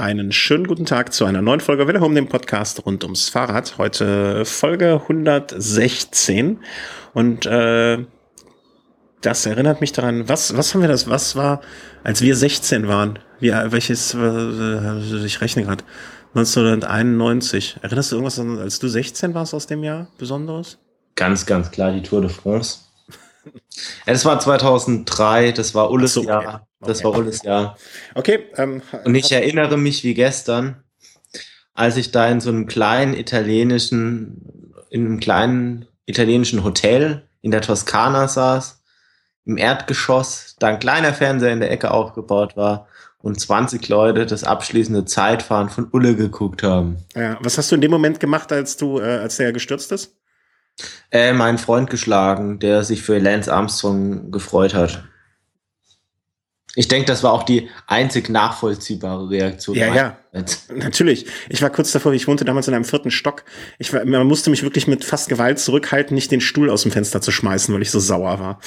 Einen schönen guten Tag zu einer neuen Folge Welle um dem Podcast rund ums Fahrrad. Heute Folge 116 und äh, das erinnert mich daran, was was haben wir das, was war, als wir 16 waren? Wie, welches, äh, ich rechne gerade, 1991. Erinnerst du irgendwas, als du 16 warst aus dem Jahr Besonderes? Ganz, ganz klar die Tour de France. Ja, das war 2003, das war Ulles so, okay. Das okay. war Ulles Jahr. Okay. Ähm, Und ich erinnere mich wie gestern, als ich da in so einem kleinen italienischen, in einem kleinen italienischen Hotel in der Toskana saß, im Erdgeschoss, da ein kleiner Fernseher in der Ecke aufgebaut war und 20 Leute das abschließende Zeitfahren von Ulle geguckt haben. Ja, was hast du in dem Moment gemacht, als du, äh, als der gestürzt ist? Äh, meinen Freund geschlagen, der sich für Lance Armstrong gefreut hat. Ich denke, das war auch die einzig nachvollziehbare Reaktion. Ja, ja, natürlich. Ich war kurz davor, ich wohnte damals in einem vierten Stock. Ich war, man musste mich wirklich mit fast Gewalt zurückhalten, nicht den Stuhl aus dem Fenster zu schmeißen, weil ich so sauer war.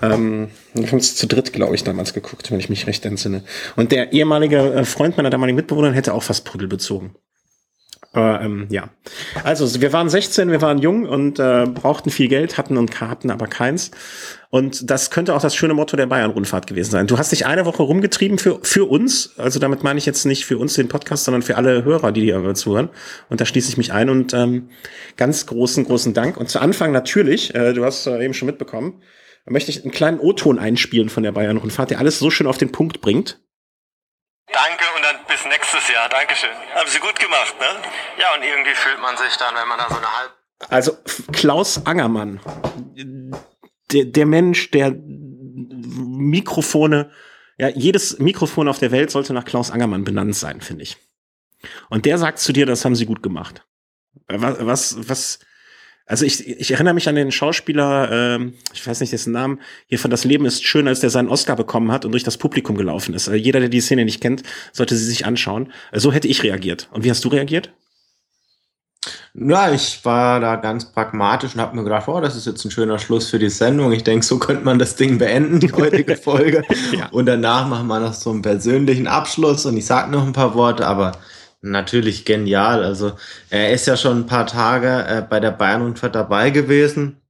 Ähm, wir haben es zu dritt, glaube ich, damals geguckt, wenn ich mich recht entsinne. Und der ehemalige äh, Freund meiner damaligen Mitbewohnerin hätte auch fast Prügel bezogen. Aber ähm, ja. Also wir waren 16, wir waren jung und äh, brauchten viel Geld, hatten und hatten aber keins. Und das könnte auch das schöne Motto der Bayern-Rundfahrt gewesen sein. Du hast dich eine Woche rumgetrieben für, für uns. Also damit meine ich jetzt nicht für uns den Podcast, sondern für alle Hörer, die dir zuhören. Und da schließe ich mich ein und ähm, ganz großen, großen Dank. Und zu Anfang natürlich, äh, du hast äh, eben schon mitbekommen, möchte ich einen kleinen O-Ton einspielen von der Bayern-Rundfahrt, der alles so schön auf den Punkt bringt. Danke und dann bis nächstes Jahr. Dankeschön. Haben Sie gut gemacht, ne? Ja, und irgendwie fühlt man sich dann, wenn man da so eine halb. Also Klaus Angermann, der, der Mensch, der Mikrofone, ja, jedes Mikrofon auf der Welt sollte nach Klaus Angermann benannt sein, finde ich. Und der sagt zu dir, das haben sie gut gemacht. Was, was, was, also ich, ich erinnere mich an den Schauspieler, äh, ich weiß nicht dessen Namen, hier von Das Leben ist schön, als der seinen Oscar bekommen hat und durch das Publikum gelaufen ist. Also jeder, der die Szene nicht kennt, sollte sie sich anschauen. Äh, so hätte ich reagiert. Und wie hast du reagiert? Ja, ich war da ganz pragmatisch und habe mir gedacht, oh, das ist jetzt ein schöner Schluss für die Sendung. Ich denke, so könnte man das Ding beenden, die heutige Folge. ja. Und danach machen wir noch so einen persönlichen Abschluss und ich sage noch ein paar Worte, aber natürlich genial. Also er ist ja schon ein paar Tage äh, bei der Bayern-Rundfahrt dabei gewesen.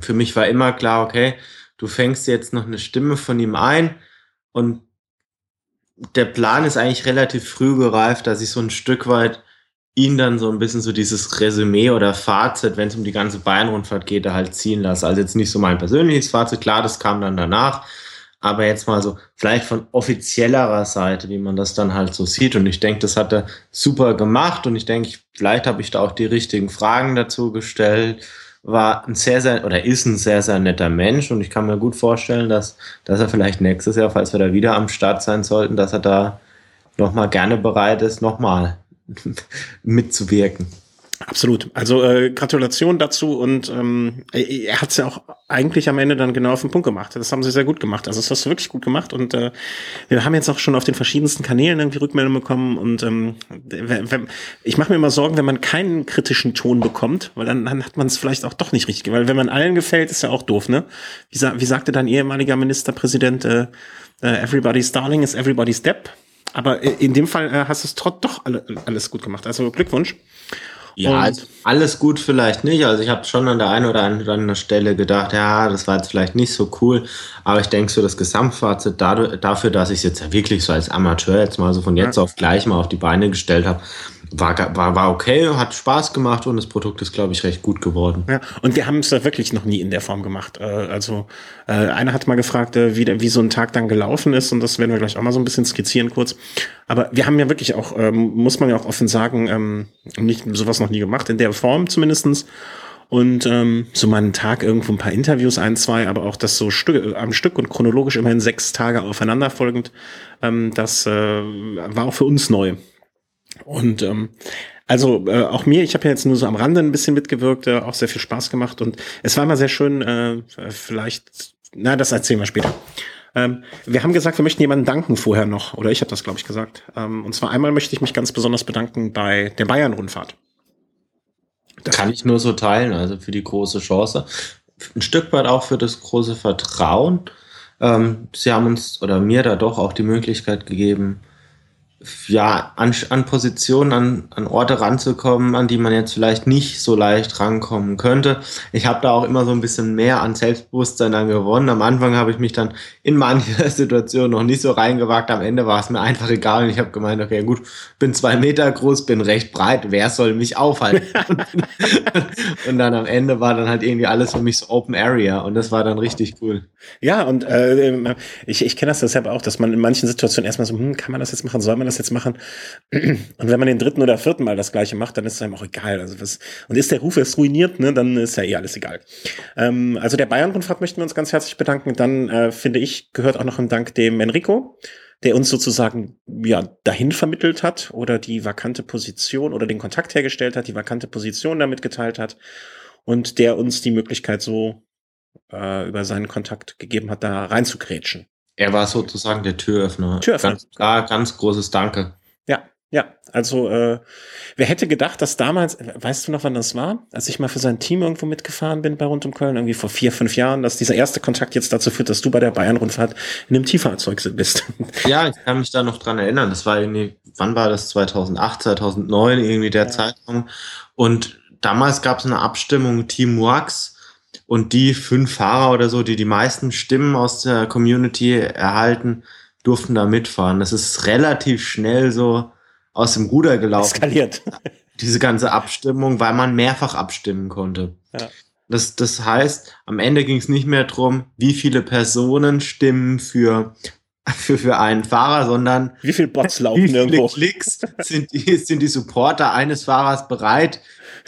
Für mich war immer klar, okay, du fängst jetzt noch eine Stimme von ihm ein und der Plan ist eigentlich relativ früh gereift, dass ich so ein Stück weit ihn dann so ein bisschen so dieses Resümee oder Fazit, wenn es um die ganze Bayern-Rundfahrt geht, da halt ziehen lasse. Also jetzt nicht so mein persönliches Fazit, klar, das kam dann danach, aber jetzt mal so vielleicht von offiziellerer Seite, wie man das dann halt so sieht. Und ich denke, das hat er super gemacht und ich denke, vielleicht habe ich da auch die richtigen Fragen dazu gestellt. War ein sehr, sehr, oder ist ein sehr, sehr netter Mensch und ich kann mir gut vorstellen, dass, dass er vielleicht nächstes Jahr, falls wir da wieder am Start sein sollten, dass er da nochmal gerne bereit ist, nochmal mitzuwirken. Absolut. Also äh, Gratulation dazu und ähm, er hat es ja auch eigentlich am Ende dann genau auf den Punkt gemacht. Das haben sie sehr gut gemacht. Also das hast du wirklich gut gemacht und äh, wir haben jetzt auch schon auf den verschiedensten Kanälen irgendwie Rückmeldungen bekommen und ähm, wenn, ich mache mir immer Sorgen, wenn man keinen kritischen Ton bekommt, weil dann, dann hat man es vielleicht auch doch nicht richtig. Weil wenn man allen gefällt, ist ja auch doof, ne? Wie, sa wie sagte dein ehemaliger Ministerpräsident, äh, äh, Everybody's Darling is Everybody's Depp. Aber äh, in dem Fall äh, hast du es trotz doch alle, alles gut gemacht. Also Glückwunsch. Ja, also alles gut vielleicht nicht. Also ich habe schon an der einen oder anderen Stelle gedacht, ja, das war jetzt vielleicht nicht so cool. Aber ich denke so, das Gesamtfazit dafür, dass ich es jetzt wirklich so als Amateur jetzt mal so von jetzt ja. auf gleich mal auf die Beine gestellt habe, war, war, war okay, hat Spaß gemacht und das Produkt ist, glaube ich, recht gut geworden. Ja, und wir haben es da wirklich noch nie in der Form gemacht. Äh, also äh, einer hat mal gefragt, äh, wie, wie so ein Tag dann gelaufen ist und das werden wir gleich auch mal so ein bisschen skizzieren kurz. Aber wir haben ja wirklich auch, ähm, muss man ja auch offen sagen, ähm, nicht sowas noch nie gemacht, in der Form zumindestens und ähm, so mal einen Tag irgendwo ein paar Interviews, ein, zwei, aber auch das so Stück, am Stück und chronologisch immerhin sechs Tage aufeinanderfolgend, ähm, das äh, war auch für uns neu. Und ähm, also äh, auch mir, ich habe ja jetzt nur so am Rande ein bisschen mitgewirkt, äh, auch sehr viel Spaß gemacht und es war immer sehr schön, äh, vielleicht, na, das erzählen wir später. Ähm, wir haben gesagt, wir möchten jemanden danken vorher noch, oder ich habe das, glaube ich, gesagt. Ähm, und zwar einmal möchte ich mich ganz besonders bedanken bei der Bayern-Rundfahrt. Kann ich nur so teilen, also für die große Chance. Ein Stück weit auch für das große Vertrauen. Ähm, sie haben uns oder mir da doch auch die Möglichkeit gegeben, ja, an, an Positionen, an, an Orte ranzukommen, an die man jetzt vielleicht nicht so leicht rankommen könnte. Ich habe da auch immer so ein bisschen mehr an Selbstbewusstsein dann gewonnen. Am Anfang habe ich mich dann in mancher Situation noch nicht so reingewagt. Am Ende war es mir einfach egal und ich habe gemeint, okay, gut, bin zwei Meter groß, bin recht breit, wer soll mich aufhalten? und dann am Ende war dann halt irgendwie alles für mich so Open Area und das war dann richtig cool. Ja, und äh, ich, ich kenne das deshalb auch, dass man in manchen Situationen erstmal so, hm, kann man das jetzt machen, soll man das jetzt machen? Und wenn man den dritten oder vierten Mal das gleiche macht, dann ist es einem auch egal. Also was, und ist der Ruf jetzt ruiniert, ne, dann ist ja eh alles egal. Ähm, also der Bayern-Rundfahrt möchten wir uns ganz herzlich bedanken. Dann äh, finde ich, gehört auch noch ein Dank dem Enrico, der uns sozusagen ja dahin vermittelt hat oder die vakante Position oder den Kontakt hergestellt hat, die vakante Position damit geteilt hat und der uns die Möglichkeit so äh, über seinen Kontakt gegeben hat, da reinzugrätschen. Er war sozusagen der Türöffner. Türöffner. Ganz, klar, ganz großes Danke. Ja, ja. Also, äh, wer hätte gedacht, dass damals, weißt du noch, wann das war? Als ich mal für sein Team irgendwo mitgefahren bin bei Rund um Köln, irgendwie vor vier, fünf Jahren, dass dieser erste Kontakt jetzt dazu führt, dass du bei der Bayern-Rundfahrt in einem Tieffahrzeug bist. Ja, ich kann mich da noch dran erinnern. Das war irgendwie, wann war das? 2008, 2009, irgendwie der ja. Zeitraum. Und damals gab es eine Abstimmung, Team Wax und die fünf Fahrer oder so, die die meisten Stimmen aus der Community erhalten, durften da mitfahren. Das ist relativ schnell so aus dem Ruder gelaufen. Eskaliert. Diese ganze Abstimmung, weil man mehrfach abstimmen konnte. Ja. Das, das heißt, am Ende ging es nicht mehr darum, wie viele Personen stimmen für, für, für einen Fahrer, sondern wie viele Bots laufen wie viele irgendwo. Klicks sind die, sind die Supporter eines Fahrers bereit,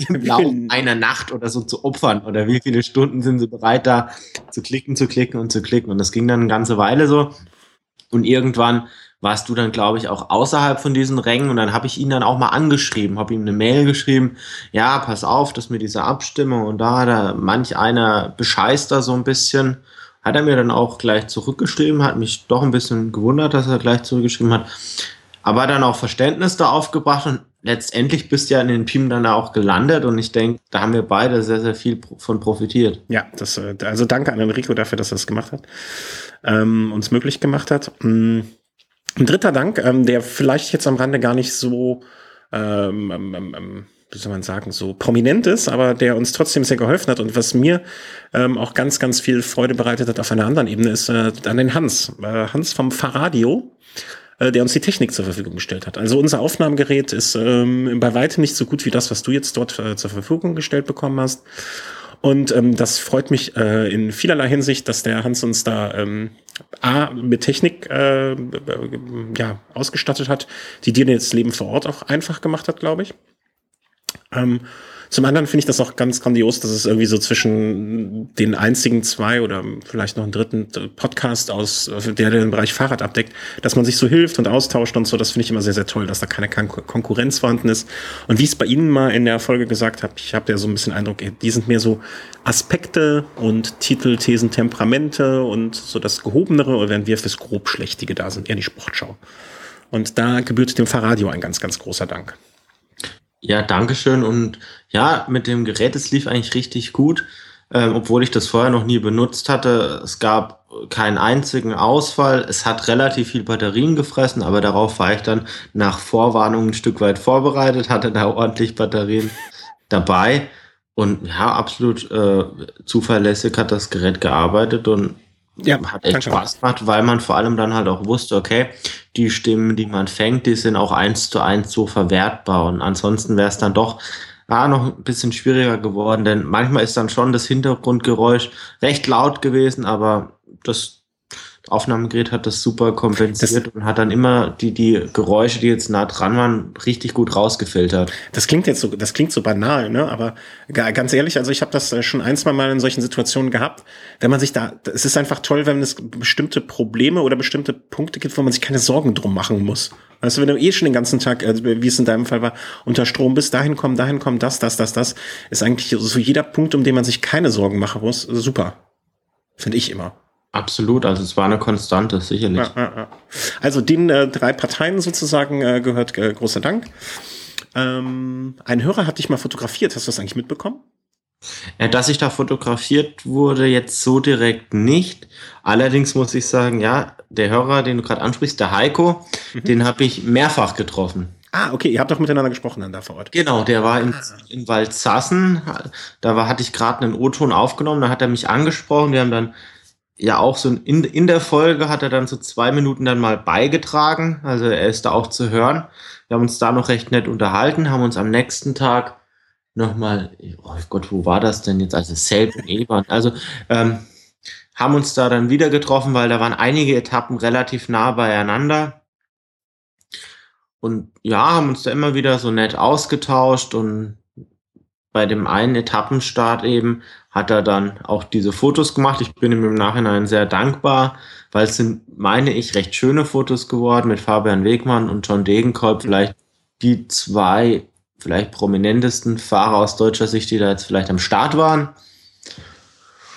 im Laufe einer Nacht oder so zu opfern? Oder wie viele Stunden sind sie bereit da zu klicken, zu klicken und zu klicken. Und das ging dann eine ganze Weile so. Und irgendwann warst du dann, glaube ich, auch außerhalb von diesen Rängen. Und dann habe ich ihn dann auch mal angeschrieben, habe ihm eine Mail geschrieben, ja, pass auf, dass mir diese Abstimmung und da hat er manch einer bescheißt da so ein bisschen, hat er mir dann auch gleich zurückgeschrieben, hat mich doch ein bisschen gewundert, dass er gleich zurückgeschrieben hat, aber dann auch Verständnis da aufgebracht und letztendlich bist du ja in den Team dann auch gelandet und ich denke, da haben wir beide sehr, sehr viel von profitiert. Ja, das, äh, also danke an Enrico dafür, dass er das gemacht hat, ähm, uns möglich gemacht hat. Mm, ein dritter Dank, ähm, der vielleicht jetzt am Rande gar nicht so, ähm, ähm, ähm, ähm, wie soll man sagen, so prominent ist, aber der uns trotzdem sehr geholfen hat und was mir auch ganz, ganz viel Freude bereitet hat auf einer anderen Ebene, ist äh, an den Hans. Äh, Hans vom Fahrradio äh, der uns die Technik zur Verfügung gestellt hat. Also unser Aufnahmegerät ist ähm, bei weitem nicht so gut wie das, was du jetzt dort äh, zur Verfügung gestellt bekommen hast. Und ähm, das freut mich äh, in vielerlei Hinsicht, dass der Hans uns da ähm, A, mit Technik äh, ja, ausgestattet hat, die dir das Leben vor Ort auch einfach gemacht hat, glaube ich. Ähm, zum anderen finde ich das auch ganz grandios, dass es irgendwie so zwischen den einzigen zwei oder vielleicht noch einen dritten Podcast aus, der den Bereich Fahrrad abdeckt, dass man sich so hilft und austauscht und so. Das finde ich immer sehr, sehr toll, dass da keine Konkurrenz vorhanden ist. Und wie ich es bei Ihnen mal in der Folge gesagt habe, ich habe ja so ein bisschen Eindruck, die sind mehr so Aspekte und Titel, Thesen, Temperamente und so das Gehobenere, während wir fürs Grobschlächtige da sind, eher die Sportschau. Und da gebührt dem Fahrradio ein ganz, ganz großer Dank. Ja, Dankeschön. Und ja, mit dem Gerät, es lief eigentlich richtig gut, ähm, obwohl ich das vorher noch nie benutzt hatte. Es gab keinen einzigen Ausfall. Es hat relativ viel Batterien gefressen, aber darauf war ich dann nach Vorwarnung ein Stück weit vorbereitet, hatte da ordentlich Batterien dabei. Und ja, absolut äh, zuverlässig hat das Gerät gearbeitet und ja, hat echt Spaß gemacht, weil man vor allem dann halt auch wusste, okay, die Stimmen, die man fängt, die sind auch eins zu eins so verwertbar. Und ansonsten wäre es dann doch ah, noch ein bisschen schwieriger geworden, denn manchmal ist dann schon das Hintergrundgeräusch recht laut gewesen, aber das Aufnahmegerät hat das super kompensiert das, und hat dann immer die, die Geräusche, die jetzt nah dran waren, richtig gut rausgefiltert. Das klingt jetzt so, das klingt so banal, ne? Aber ganz ehrlich, also ich habe das äh, schon ein, zwei Mal in solchen Situationen gehabt, wenn man sich da, es ist einfach toll, wenn es bestimmte Probleme oder bestimmte Punkte gibt, wo man sich keine Sorgen drum machen muss. Du, wenn du eh schon den ganzen Tag, also wie es in deinem Fall war, unter Strom bist, dahin kommen, dahin kommen, das, das, das, das, ist eigentlich so jeder Punkt, um den man sich keine Sorgen machen muss, super. Finde ich immer. Absolut, also es war eine Konstante, sicherlich. Ja, ja, ja. Also den äh, drei Parteien sozusagen äh, gehört äh, großer Dank. Ähm, ein Hörer hat dich mal fotografiert, hast du das eigentlich mitbekommen? Dass ich da fotografiert wurde, jetzt so direkt nicht. Allerdings muss ich sagen, ja, der Hörer, den du gerade ansprichst, der Heiko, mhm. den habe ich mehrfach getroffen. Ah, okay, ihr habt doch miteinander gesprochen dann da vor Ort. Genau, der war in, ah. in Waldsassen. Da war, hatte ich gerade einen O-Ton aufgenommen, da hat er mich angesprochen. Wir haben dann ja auch so in, in der Folge hat er dann so zwei Minuten dann mal beigetragen. Also er ist da auch zu hören. Wir haben uns da noch recht nett unterhalten, haben uns am nächsten Tag nochmal, oh Gott, wo war das denn jetzt? Also Selb und Ebern. Also ähm, haben uns da dann wieder getroffen, weil da waren einige Etappen relativ nah beieinander. Und ja, haben uns da immer wieder so nett ausgetauscht und bei dem einen Etappenstart eben hat er dann auch diese Fotos gemacht. Ich bin ihm im Nachhinein sehr dankbar, weil es sind, meine ich, recht schöne Fotos geworden mit Fabian Wegmann und John Degenkolb. Vielleicht die zwei vielleicht prominentesten Fahrer aus deutscher Sicht, die da jetzt vielleicht am Start waren.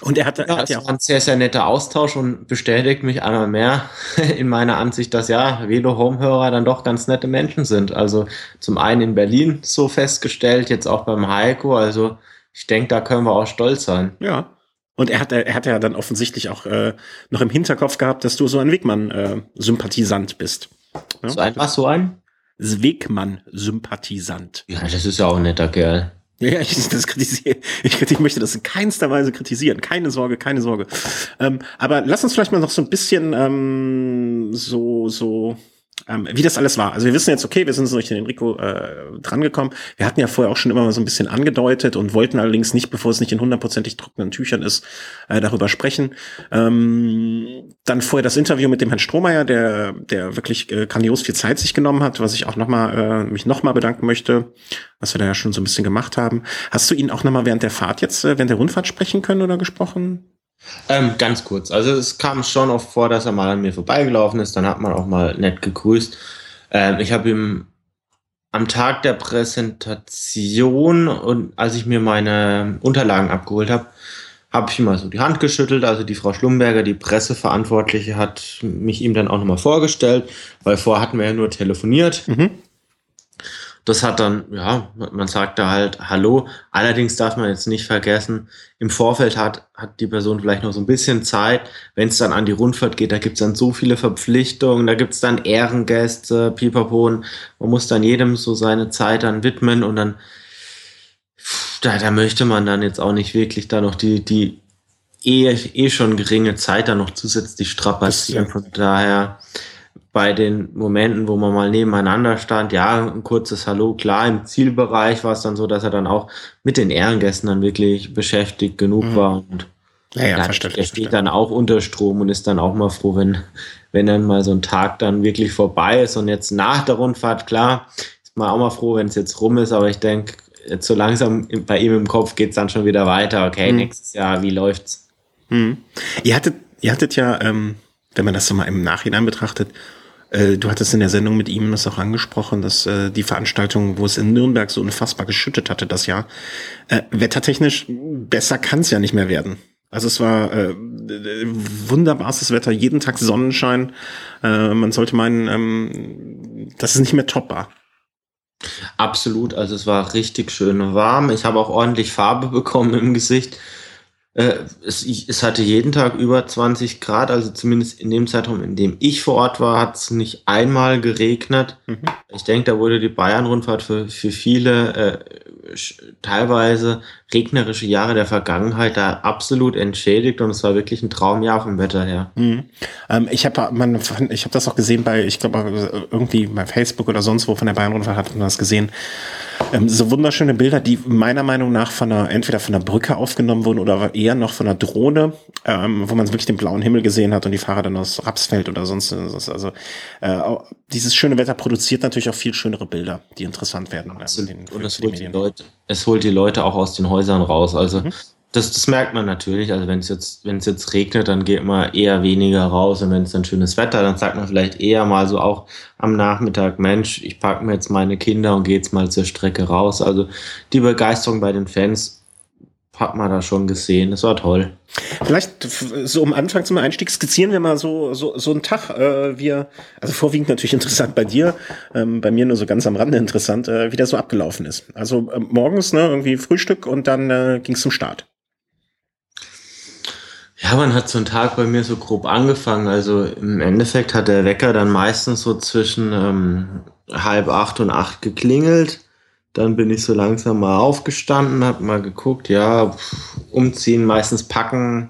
Und er hatte, ja, hat ja auch ein sehr, sehr netter Austausch und bestätigt mich einmal mehr in meiner Ansicht, dass ja, Velo-Home-Hörer dann doch ganz nette Menschen sind. Also zum einen in Berlin so festgestellt, jetzt auch beim Heiko. Also ich denke, da können wir auch stolz sein. Ja. Und er hat, er hat ja dann offensichtlich auch äh, noch im Hinterkopf gehabt, dass du so ein Wegmann-Sympathisant äh, bist. Ja? So ein, was so ein? Wegmann-Sympathisant. Ja, das ist ja auch ein netter Kerl. Ja, ich, das kritisiere. Ich, ich möchte das in keinster Weise kritisieren. Keine Sorge, keine Sorge. Ähm, aber lass uns vielleicht mal noch so ein bisschen ähm, so, so ähm, wie das alles war. Also wir wissen jetzt, okay, wir sind so durch den Enrico äh, drangekommen. Wir hatten ja vorher auch schon immer mal so ein bisschen angedeutet und wollten allerdings nicht, bevor es nicht in hundertprozentig trockenen Tüchern ist, äh, darüber sprechen. Ähm, dann vorher das Interview mit dem Herrn Strohmeier, der, der wirklich äh, grandios viel Zeit sich genommen hat, was ich auch noch mal, äh, mich nochmal bedanken möchte, was wir da ja schon so ein bisschen gemacht haben. Hast du ihn auch nochmal während der Fahrt jetzt, äh, während der Rundfahrt sprechen können oder gesprochen? Ähm, ganz kurz. Also es kam schon oft vor, dass er mal an mir vorbeigelaufen ist. Dann hat man auch mal nett gegrüßt. Ähm, ich habe ihm am Tag der Präsentation und als ich mir meine Unterlagen abgeholt habe, habe ich ihm mal so die Hand geschüttelt. Also die Frau Schlumberger, die Presseverantwortliche, hat mich ihm dann auch nochmal vorgestellt, weil vorher hatten wir ja nur telefoniert. Mhm. Das hat dann, ja, man sagt da halt Hallo. Allerdings darf man jetzt nicht vergessen, im Vorfeld hat, hat die Person vielleicht noch so ein bisschen Zeit. Wenn es dann an die Rundfahrt geht, da gibt's dann so viele Verpflichtungen, da gibt's dann Ehrengäste, Pipapo. Man muss dann jedem so seine Zeit dann widmen und dann, da, da möchte man dann jetzt auch nicht wirklich da noch die, die eh, eh schon geringe Zeit dann noch zusätzlich strapazieren. Von daher, bei den Momenten, wo man mal nebeneinander stand, ja, ein kurzes Hallo, klar, im Zielbereich war es dann so, dass er dann auch mit den Ehrengästen dann wirklich beschäftigt genug mhm. war und ja, ja, er steht dann auch unter Strom und ist dann auch mal froh, wenn, wenn dann mal so ein Tag dann wirklich vorbei ist und jetzt nach der Rundfahrt, klar, ist man auch mal froh, wenn es jetzt rum ist, aber ich denke, jetzt so langsam bei ihm im Kopf geht's dann schon wieder weiter. Okay, mhm. nächstes Jahr, wie läuft's? Mhm. Ihr hattet, ihr hattet ja, ähm, wenn man das so mal im Nachhinein betrachtet, äh, du hattest in der Sendung mit ihm das auch angesprochen, dass äh, die Veranstaltung, wo es in Nürnberg so unfassbar geschüttet hatte das Jahr, äh, wettertechnisch besser kann es ja nicht mehr werden. Also es war äh, wunderbares Wetter, jeden Tag Sonnenschein. Äh, man sollte meinen, ähm, das ist nicht mehr topbar. Absolut, also es war richtig schön warm. Ich habe auch ordentlich Farbe bekommen im Gesicht. Äh, es, es, hatte jeden Tag über 20 Grad, also zumindest in dem Zeitraum, in dem ich vor Ort war, hat es nicht einmal geregnet. Mhm. Ich denke, da wurde die Bayern-Rundfahrt für, für viele äh, teilweise regnerische Jahre der Vergangenheit da absolut entschädigt und es war wirklich ein Traumjahr vom Wetter her. Mhm. Ähm, ich habe ich hab das auch gesehen bei, ich glaube irgendwie bei Facebook oder sonst wo von der Bayern-Rundfahrt hat man das gesehen ähm, so wunderschöne Bilder, die meiner Meinung nach von einer, entweder von einer Brücke aufgenommen wurden oder eher noch von einer Drohne, ähm, wo man wirklich den blauen Himmel gesehen hat und die Fahrer dann aus Rapsfeld oder sonst was. Also äh, dieses schöne Wetter produziert natürlich auch viel schönere Bilder, die interessant werden. Ähm, den, und es holt, die Leute, es holt die Leute auch aus den Häusern raus. Also mhm das, das merkt man natürlich. Also wenn es jetzt, wenn es jetzt regnet, dann geht man eher weniger raus. Und wenn es dann schönes Wetter, dann sagt man vielleicht eher mal so auch am Nachmittag, Mensch, ich packe mir jetzt meine Kinder und gehe jetzt mal zur Strecke raus. Also die Begeisterung bei den Fans hat man da schon gesehen. Das war toll. Vielleicht so am Anfang zum Einstieg skizzieren wir mal so so so einen Tag. Äh, wir also vorwiegend natürlich interessant bei dir, ähm, bei mir nur so ganz am Rande interessant, äh, wie das so abgelaufen ist. Also äh, morgens ne irgendwie Frühstück und dann äh, ging es zum Start. Ja, man hat so einen Tag bei mir so grob angefangen. Also im Endeffekt hat der Wecker dann meistens so zwischen ähm, halb acht und acht geklingelt. Dann bin ich so langsam mal aufgestanden, habe mal geguckt, ja, umziehen, meistens packen,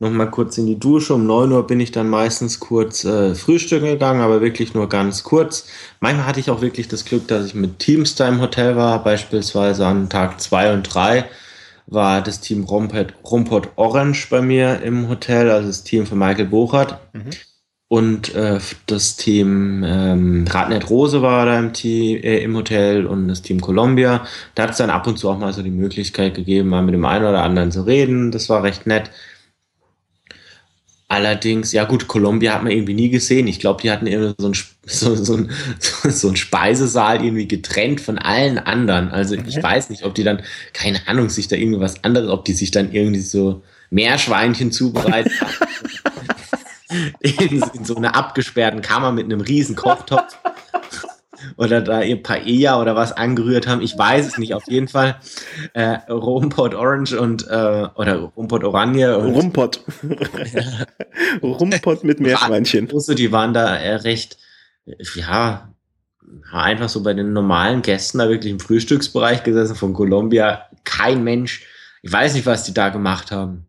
noch mal kurz in die Dusche. Um neun Uhr bin ich dann meistens kurz äh, frühstücken gegangen, aber wirklich nur ganz kurz. Manchmal hatte ich auch wirklich das Glück, dass ich mit Teams da im Hotel war, beispielsweise an Tag zwei und drei war das Team Rumpot, Rumpot Orange bei mir im Hotel, also das Team von Michael Bochert. Mhm. Und äh, das Team ähm, Radnet Rose war da im, Team, äh, im Hotel und das Team Columbia. Da hat es dann ab und zu auch mal so die Möglichkeit gegeben, mal mit dem einen oder anderen zu reden. Das war recht nett. Allerdings, ja gut, Columbia hat man irgendwie nie gesehen. Ich glaube, die hatten irgendwie so, ein, so, so, ein, so ein Speisesaal irgendwie getrennt von allen anderen. Also ich mhm. weiß nicht, ob die dann, keine Ahnung, sich da irgendwas anderes, ob die sich dann irgendwie so Meerschweinchen zubereitet haben. in, in so einer abgesperrten Kammer mit einem riesen Kochtopf oder da ihr Paella oder was angerührt haben. Ich weiß es nicht. Auf jeden Fall äh, Rumpot Orange und äh, oder Rumpot Oranje. Und, Rumpot. Rumpot mit Meerschweinchen. Die waren da äh, recht, ja, einfach so bei den normalen Gästen da wirklich im Frühstücksbereich gesessen von Columbia. Kein Mensch. Ich weiß nicht, was die da gemacht haben.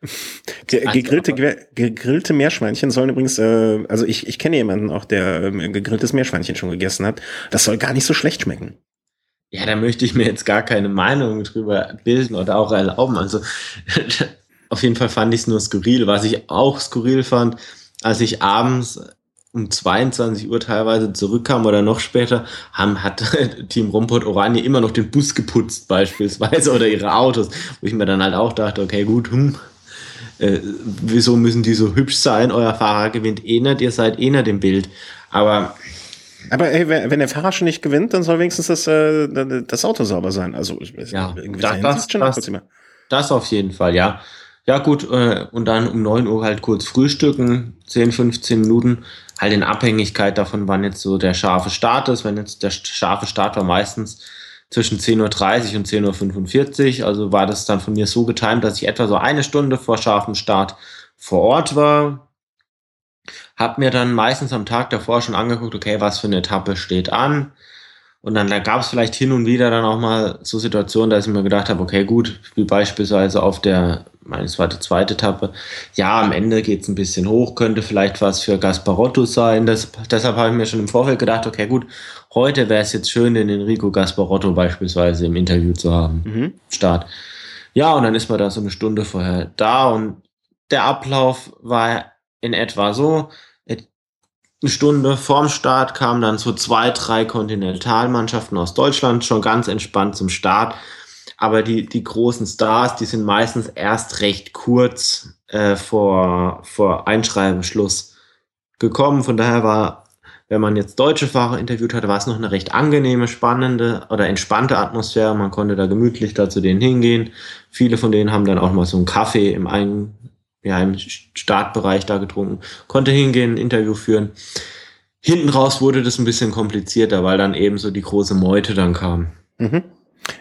Gegrillte, gegrillte Meerschweinchen sollen übrigens, äh, also ich, ich kenne jemanden auch, der ähm, gegrilltes Meerschweinchen schon gegessen hat. Das soll gar nicht so schlecht schmecken. Ja, da möchte ich mir jetzt gar keine Meinung drüber bilden oder auch erlauben. Also auf jeden Fall fand ich es nur skurril. Was ich auch skurril fand, als ich abends um 22 Uhr teilweise zurückkam oder noch später, haben, hat Team Rumpot Oranje immer noch den Bus geputzt beispielsweise oder ihre Autos, wo ich mir dann halt auch dachte, okay, gut, hm, äh, wieso müssen die so hübsch sein? Euer Fahrer gewinnt eh nicht, ihr seid eh nicht im Bild. Aber aber ey, wenn der Fahrer schon nicht gewinnt, dann soll wenigstens das, äh, das Auto sauber sein. Also ja, das, das, das, das, auf jeden Fall, ja. Ja gut, äh, und dann um 9 Uhr halt kurz frühstücken, 10, 15 Minuten, halt in Abhängigkeit davon, wann jetzt so der scharfe Start ist. Wenn jetzt der scharfe Start war meistens zwischen 10.30 Uhr und 10.45 Uhr. Also war das dann von mir so getimt, dass ich etwa so eine Stunde vor scharfem Start vor Ort war. Hab mir dann meistens am Tag davor schon angeguckt, okay, was für eine Etappe steht an. Und dann da gab es vielleicht hin und wieder dann auch mal so Situationen, dass ich mir gedacht habe, okay, gut, wie beispielsweise auf der, meines war die zweite Etappe, ja, am Ende geht es ein bisschen hoch, könnte vielleicht was für Gasparotto sein. Das, deshalb habe ich mir schon im Vorfeld gedacht, okay, gut, heute wäre es jetzt schön, den Enrico Gasparotto beispielsweise im Interview zu haben. Mhm. Start. Ja, und dann ist man da so eine Stunde vorher da und der Ablauf war in etwa so, eine Stunde vorm Start kamen dann so zwei, drei Kontinentalmannschaften aus Deutschland schon ganz entspannt zum Start. Aber die, die großen Stars, die sind meistens erst recht kurz äh, vor, vor Einschreibeschluss gekommen. Von daher war, wenn man jetzt deutsche Fahrer interviewt hatte, war es noch eine recht angenehme, spannende oder entspannte Atmosphäre. Man konnte da gemütlich da zu denen hingehen. Viele von denen haben dann auch mal so einen Kaffee im einen ja, im Startbereich da getrunken, konnte hingehen, ein Interview führen. Hinten raus wurde das ein bisschen komplizierter, weil dann eben so die große Meute dann kam. Mhm.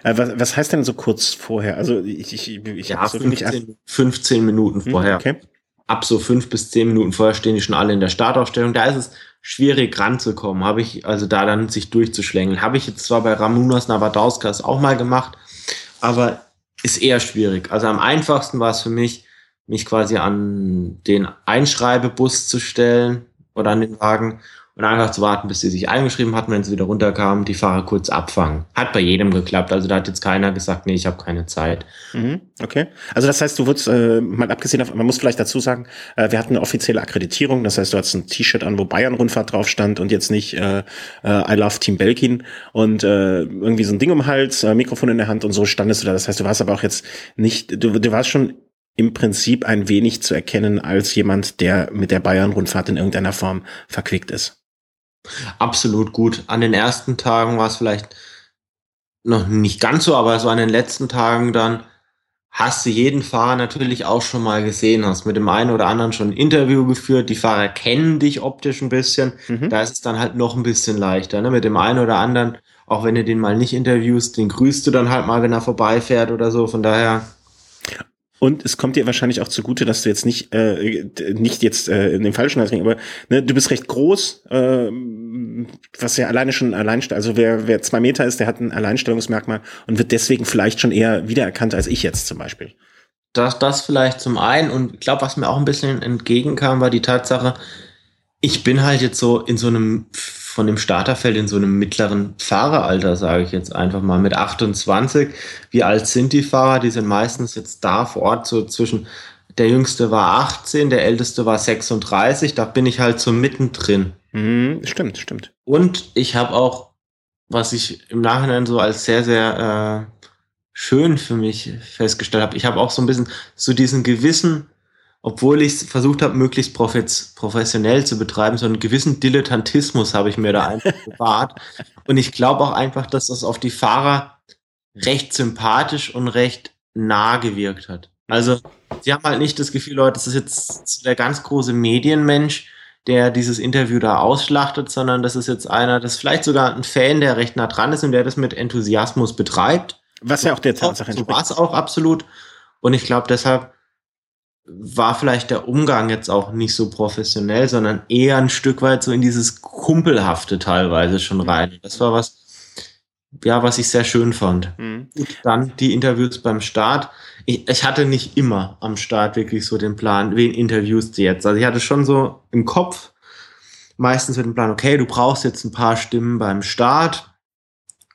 Äh, was, was heißt denn so kurz vorher? Also ich, ich, ich ja, so 15, 15 Minuten hm, vorher. Okay. Ab so fünf bis zehn Minuten vorher stehen die schon alle in der Startaufstellung. Da ist es schwierig ranzukommen. Habe ich also da dann sich durchzuschlängeln. Habe ich jetzt zwar bei Ramunas Navadauskas auch mal gemacht, aber ist eher schwierig. Also am einfachsten war es für mich, mich quasi an den Einschreibebus zu stellen oder an den Wagen und einfach zu warten, bis sie sich eingeschrieben hatten, wenn sie wieder runterkamen, die Fahrer kurz abfangen. Hat bei jedem geklappt. Also da hat jetzt keiner gesagt, nee, ich habe keine Zeit. Mhm, okay. Also das heißt, du wurdest äh, mal abgesehen davon, man muss vielleicht dazu sagen, äh, wir hatten eine offizielle Akkreditierung. Das heißt, du hattest ein T-Shirt an, wo Bayern-Rundfahrt drauf stand und jetzt nicht äh, äh, I love Team Belkin und äh, irgendwie so ein Ding um den Hals, äh, Mikrofon in der Hand und so standest du da. Das heißt, du warst aber auch jetzt nicht, du, du warst schon im Prinzip ein wenig zu erkennen als jemand, der mit der Bayern-Rundfahrt in irgendeiner Form verquickt ist. Absolut gut. An den ersten Tagen war es vielleicht noch nicht ganz so, aber so an den letzten Tagen dann hast du jeden Fahrer natürlich auch schon mal gesehen, hast mit dem einen oder anderen schon ein Interview geführt, die Fahrer kennen dich optisch ein bisschen, mhm. da ist es dann halt noch ein bisschen leichter. Ne? Mit dem einen oder anderen, auch wenn du den mal nicht interviewst, den grüßt du dann halt mal, wenn er vorbeifährt oder so, von daher und es kommt dir wahrscheinlich auch zugute, dass du jetzt nicht, äh, nicht jetzt äh, in den falschen Hals aber ne, du bist recht groß, äh, was ja alleine schon allein, also wer, wer zwei Meter ist, der hat ein Alleinstellungsmerkmal und wird deswegen vielleicht schon eher wiedererkannt als ich jetzt zum Beispiel. Das, das vielleicht zum einen und ich glaube, was mir auch ein bisschen entgegenkam, war die Tatsache, ich bin halt jetzt so in so einem von dem Starterfeld in so einem mittleren Fahreralter, sage ich jetzt einfach mal, mit 28. Wie alt sind die Fahrer? Die sind meistens jetzt da vor Ort so zwischen, der jüngste war 18, der älteste war 36, da bin ich halt so mittendrin. Mhm, stimmt, stimmt. Und ich habe auch, was ich im Nachhinein so als sehr, sehr äh, schön für mich festgestellt habe, ich habe auch so ein bisschen so diesen gewissen obwohl ich versucht habe, möglichst professionell zu betreiben, so einen gewissen Dilettantismus habe ich mir da einfach bewahrt. Und ich glaube auch einfach, dass das auf die Fahrer recht sympathisch und recht nah gewirkt hat. Also, sie haben halt nicht das Gefühl, Leute, das ist jetzt der ganz große Medienmensch, der dieses Interview da ausschlachtet, sondern das ist jetzt einer, das ist vielleicht sogar ein Fan, der recht nah dran ist und der das mit Enthusiasmus betreibt. Was ja auch der Tatsache entspricht. So war es auch absolut. Und ich glaube, deshalb war vielleicht der Umgang jetzt auch nicht so professionell, sondern eher ein Stück weit so in dieses Kumpelhafte teilweise schon rein. Das war was, ja, was ich sehr schön fand. Mhm. Dann die Interviews beim Start. Ich, ich, hatte nicht immer am Start wirklich so den Plan, wen interviewst du jetzt? Also ich hatte schon so im Kopf meistens mit dem Plan, okay, du brauchst jetzt ein paar Stimmen beim Start.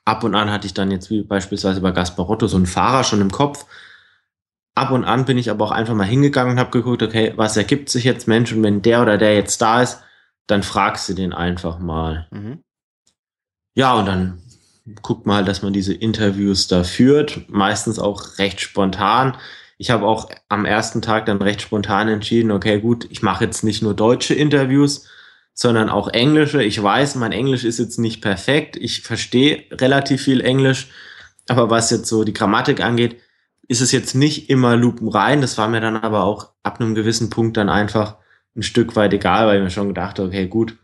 Ab und an hatte ich dann jetzt wie beispielsweise bei Gasparotto so einen Fahrer schon im Kopf Ab und an bin ich aber auch einfach mal hingegangen und habe geguckt, okay, was ergibt sich jetzt Mensch und wenn der oder der jetzt da ist, dann fragst du den einfach mal. Mhm. Ja, und dann guckt mal, dass man diese Interviews da führt, meistens auch recht spontan. Ich habe auch am ersten Tag dann recht spontan entschieden, okay, gut, ich mache jetzt nicht nur deutsche Interviews, sondern auch englische. Ich weiß, mein Englisch ist jetzt nicht perfekt. Ich verstehe relativ viel Englisch, aber was jetzt so die Grammatik angeht, ist es jetzt nicht immer lupenrein. Das war mir dann aber auch ab einem gewissen Punkt dann einfach ein Stück weit egal, weil ich mir schon gedacht habe, okay, gut,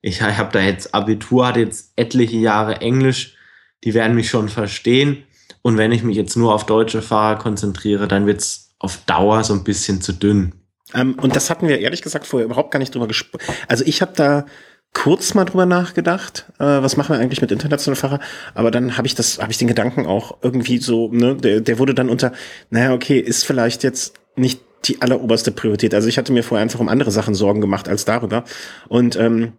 ich, ich habe da jetzt Abitur, hatte jetzt etliche Jahre Englisch, die werden mich schon verstehen. Und wenn ich mich jetzt nur auf deutsche Fahrer konzentriere, dann wird es auf Dauer so ein bisschen zu dünn. Ähm, und das hatten wir ehrlich gesagt vorher überhaupt gar nicht drüber gesprochen. Also ich habe da kurz mal drüber nachgedacht, äh, was machen wir eigentlich mit internationalen Fahrern, aber dann habe ich das, habe ich den Gedanken auch irgendwie so, ne, der, der wurde dann unter, naja, okay, ist vielleicht jetzt nicht die alleroberste Priorität. Also ich hatte mir vorher einfach um andere Sachen Sorgen gemacht als darüber. Und ähm,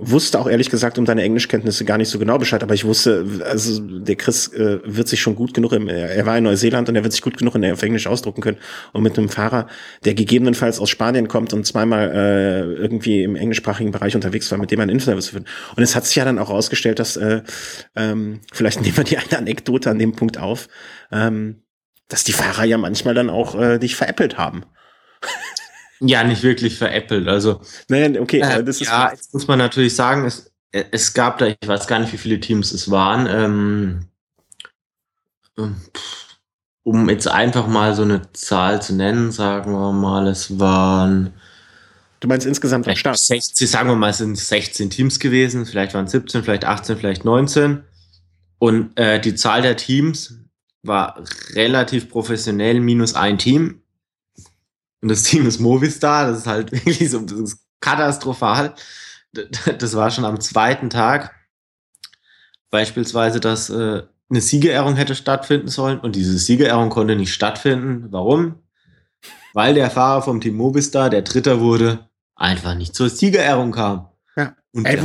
wusste auch ehrlich gesagt um deine Englischkenntnisse gar nicht so genau Bescheid, aber ich wusste, also der Chris äh, wird sich schon gut genug, im, er war in Neuseeland und er wird sich gut genug in auf Englisch ausdrucken können. Und mit einem Fahrer, der gegebenenfalls aus Spanien kommt und zweimal äh, irgendwie im englischsprachigen Bereich unterwegs war, mit dem ein Interview zu führen. Und es hat sich ja dann auch herausgestellt, dass äh, ähm, vielleicht nehmen wir die eine Anekdote an dem Punkt auf, ähm, dass die Fahrer ja manchmal dann auch äh, dich veräppelt haben. Ja, nicht wirklich veräppelt. Also, Nein, okay, äh, das ist ja, jetzt muss man natürlich sagen, es, es gab da, ich weiß gar nicht, wie viele Teams es waren. Ähm, ähm um jetzt einfach mal so eine Zahl zu nennen, sagen wir mal, es waren. Du meinst insgesamt am Start? 16, sagen wir mal, es sind 16 Teams gewesen, vielleicht waren es 17, vielleicht 18, vielleicht 19. Und äh, die Zahl der Teams war relativ professionell, minus ein Team. Und das Team ist Movistar, das ist halt wirklich so ist katastrophal. Das war schon am zweiten Tag. Beispielsweise, dass äh, eine Siegerehrung hätte stattfinden sollen und diese Siegerehrung konnte nicht stattfinden. Warum? Weil der Fahrer vom Team Movistar, der Dritter wurde, einfach nicht zur Siegerehrung kam. Ja. Und Ey,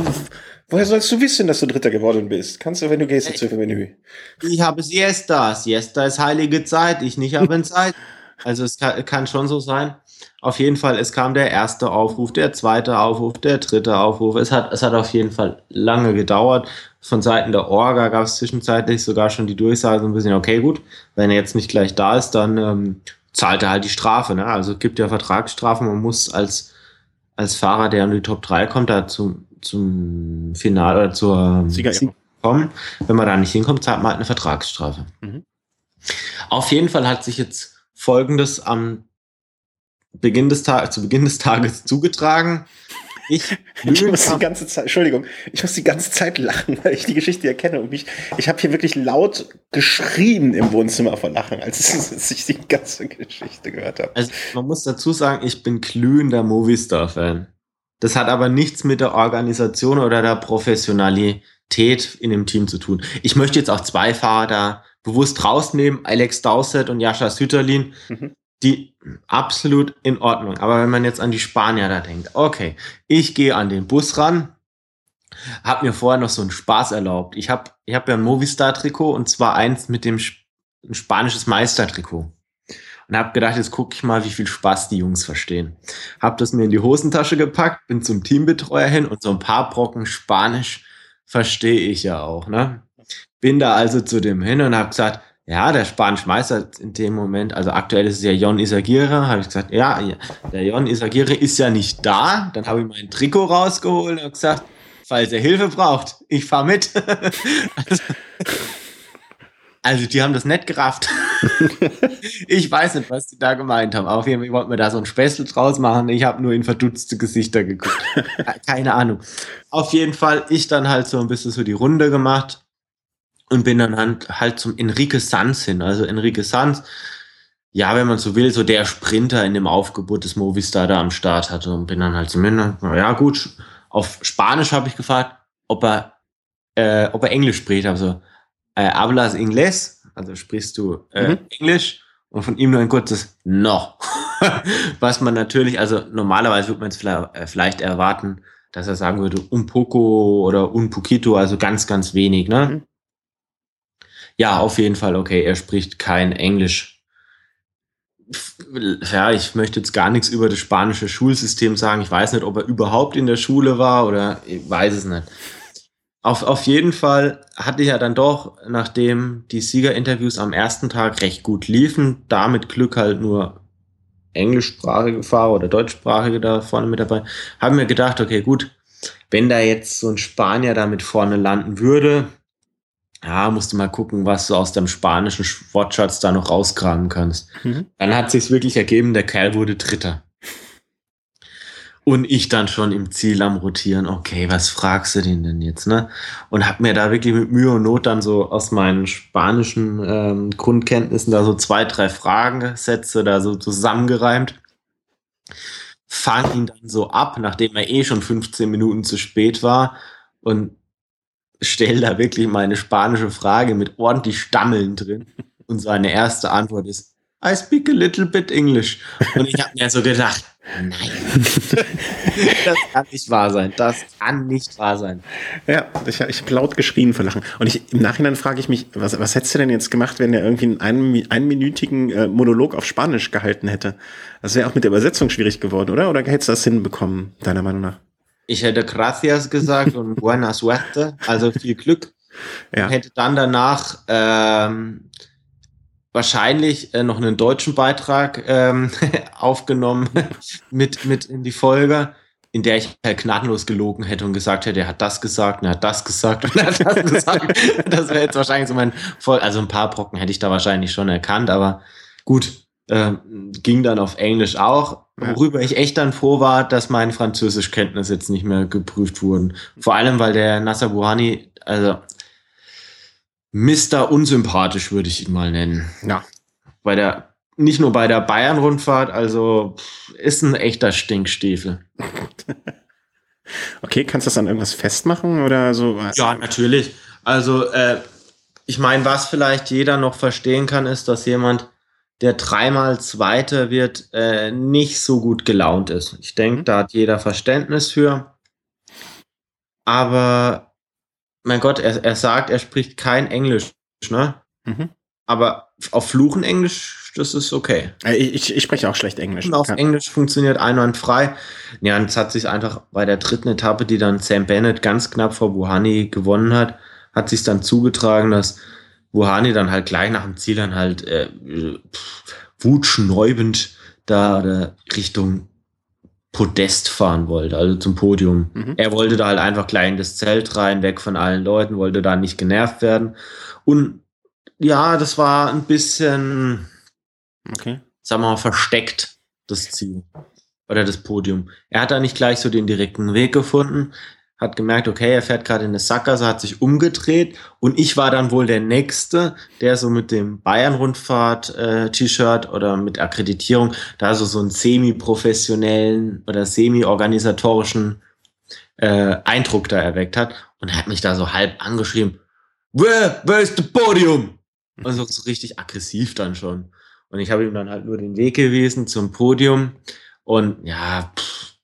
woher sollst du wissen, dass du Dritter geworden bist? Kannst du, wenn du gehst, für Menü. Ich habe Siesta. Siesta ist heilige Zeit. Ich nicht habe Zeit. Also es kann, kann, schon so sein. Auf jeden Fall, es kam der erste Aufruf, der zweite Aufruf, der dritte Aufruf. Es hat, es hat auf jeden Fall lange gedauert. Von Seiten der Orga gab es zwischenzeitlich sogar schon die Durchsage so ein bisschen, okay, gut, wenn er jetzt nicht gleich da ist, dann ähm, zahlt er halt die Strafe. Ne? Also es gibt ja Vertragsstrafen, man muss als, als Fahrer, der in die Top 3 kommt, da zum, zum Final oder zur Siegerehrung kommen. Wenn man da nicht hinkommt, zahlt man halt eine Vertragsstrafe. Mhm. Auf jeden Fall hat sich jetzt Folgendes am Beginn des Tages, zu Beginn des Tages zugetragen. Ich, ich muss die ganze Zeit, Entschuldigung, ich muss die ganze Zeit lachen, weil ich die Geschichte erkenne und mich, ich habe hier wirklich laut geschrien im Wohnzimmer vor Lachen, als ich die ganze Geschichte gehört habe. Also man muss dazu sagen, ich bin glühender Movistar-Fan. Das hat aber nichts mit der Organisation oder der Professionalität in dem Team zu tun. Ich möchte jetzt auch zwei Fahrer da bewusst rausnehmen, Alex Dowsett und Jascha Sütterlin. Mhm die absolut in Ordnung. Aber wenn man jetzt an die Spanier da denkt, okay, ich gehe an den Bus ran, habe mir vorher noch so einen Spaß erlaubt. Ich habe ich hab ja ein Movistar-Trikot und zwar eins mit dem ein spanisches Meistertrikot. Und habe gedacht, jetzt gucke ich mal, wie viel Spaß die Jungs verstehen. Habe das mir in die Hosentasche gepackt, bin zum Teambetreuer hin und so ein paar Brocken Spanisch verstehe ich ja auch. Ne? Bin da also zu dem hin und habe gesagt, ja, der spanische Meister in dem Moment, also aktuell ist es ja Jon Isagire, habe ich gesagt, ja, der Jon Isagire ist ja nicht da. Dann habe ich mein Trikot rausgeholt und gesagt, falls er Hilfe braucht, ich fahre mit. also, also, die haben das nicht gerafft. ich weiß nicht, was die da gemeint haben. Auf jeden Fall wollten wir da so ein Späßel draus machen. Ich habe nur in verdutzte Gesichter geguckt. Keine Ahnung. Auf jeden Fall, ich dann halt so ein bisschen so die Runde gemacht und bin dann halt, halt zum Enrique Sanz hin. Also Enrique Sanz, ja, wenn man so will, so der Sprinter in dem Aufgebot des Movistar da am Start hatte und bin dann halt zumindest, ja gut, auf Spanisch habe ich gefragt, ob er, äh, ob er Englisch spricht. Also, äh, hablas inglés? Also sprichst du äh, mhm. Englisch? Und von ihm nur ein kurzes No. Was man natürlich, also normalerweise würde man es vielleicht, äh, vielleicht erwarten, dass er sagen würde, un poco oder un poquito, also ganz, ganz wenig, ne? Mhm. Ja, auf jeden Fall, okay, er spricht kein Englisch. Ja, ich möchte jetzt gar nichts über das spanische Schulsystem sagen. Ich weiß nicht, ob er überhaupt in der Schule war oder ich weiß es nicht. Auf, auf jeden Fall hatte ich ja dann doch, nachdem die Siegerinterviews am ersten Tag recht gut liefen, da mit Glück halt nur englischsprachige Fahrer oder deutschsprachige da vorne mit dabei, haben wir gedacht, okay, gut, wenn da jetzt so ein Spanier da mit vorne landen würde, ja, musst du mal gucken, was du aus dem spanischen Wortschatz da noch rauskramen kannst. Mhm. Dann hat sich's wirklich ergeben, der Kerl wurde Dritter. Und ich dann schon im Ziel am Rotieren, okay, was fragst du den denn jetzt, ne? Und hab mir da wirklich mit Mühe und Not dann so aus meinen spanischen ähm, Grundkenntnissen da so zwei, drei Fragensätze da so zusammengereimt. Fang ihn dann so ab, nachdem er eh schon 15 Minuten zu spät war und stelle da wirklich meine spanische Frage mit ordentlich Stammeln drin. Und seine erste Antwort ist, I speak a little bit English. Und ich habe mir so gedacht, nein, das kann nicht wahr sein. Das kann nicht wahr sein. Ja, ich, ich habe laut geschrien vor Lachen. Und ich, im Nachhinein frage ich mich, was, was hättest du denn jetzt gemacht, wenn der irgendwie einen einminütigen äh, Monolog auf Spanisch gehalten hätte? Das wäre auch mit der Übersetzung schwierig geworden, oder? Oder hättest du das hinbekommen, deiner Meinung nach? Ich hätte Gracias gesagt und Buena Suerte, also viel Glück. Ja. Hätte dann danach ähm, wahrscheinlich äh, noch einen deutschen Beitrag ähm, aufgenommen mit, mit in die Folge, in der ich halt gnadenlos gelogen hätte und gesagt hätte, er hat das gesagt und er hat das gesagt und er hat das gesagt. das wäre jetzt wahrscheinlich so mein Voll. Also ein paar Brocken hätte ich da wahrscheinlich schon erkannt, aber gut, äh, ging dann auf Englisch auch, worüber ich echt dann froh war, dass meine Französischkenntnisse jetzt nicht mehr geprüft wurden. Vor allem, weil der Nasser Buhani, also Mr. unsympathisch würde ich ihn mal nennen. Ja. Bei der, nicht nur bei der Bayern-Rundfahrt, also ist ein echter Stinkstiefel. okay, kannst du das an irgendwas festmachen oder so? Ja, natürlich. Also, äh, ich meine, was vielleicht jeder noch verstehen kann, ist, dass jemand der dreimal Zweiter wird, äh, nicht so gut gelaunt ist. Ich denke, mhm. da hat jeder Verständnis für. Aber, mein Gott, er, er sagt, er spricht kein Englisch, ne? Mhm. Aber auf Fluchen Englisch, das ist okay. Äh, ich, ich spreche auch schlecht Englisch. Und auf Kann. Englisch funktioniert einwandfrei. Ja, und es hat sich einfach bei der dritten Etappe, die dann Sam Bennett ganz knapp vor Buhani gewonnen hat, hat sich dann zugetragen, dass Wuhani dann halt gleich nach dem Ziel dann halt äh, wutschneubend da Richtung Podest fahren wollte, also zum Podium. Mhm. Er wollte da halt einfach gleich in das Zelt rein, weg von allen Leuten, wollte da nicht genervt werden. Und ja, das war ein bisschen, okay. sagen wir mal, versteckt, das Ziel. Oder das Podium. Er hat da nicht gleich so den direkten Weg gefunden hat gemerkt, okay, er fährt gerade in eine Sackgasse, hat sich umgedreht und ich war dann wohl der Nächste, der so mit dem Bayern-Rundfahrt-T-Shirt äh, oder mit Akkreditierung da so, so einen semi-professionellen oder semi-organisatorischen äh, Eindruck da erweckt hat und er hat mich da so halb angeschrieben, where, where is the podium? Also so richtig aggressiv dann schon. Und ich habe ihm dann halt nur den Weg gewesen zum Podium und ja, pff,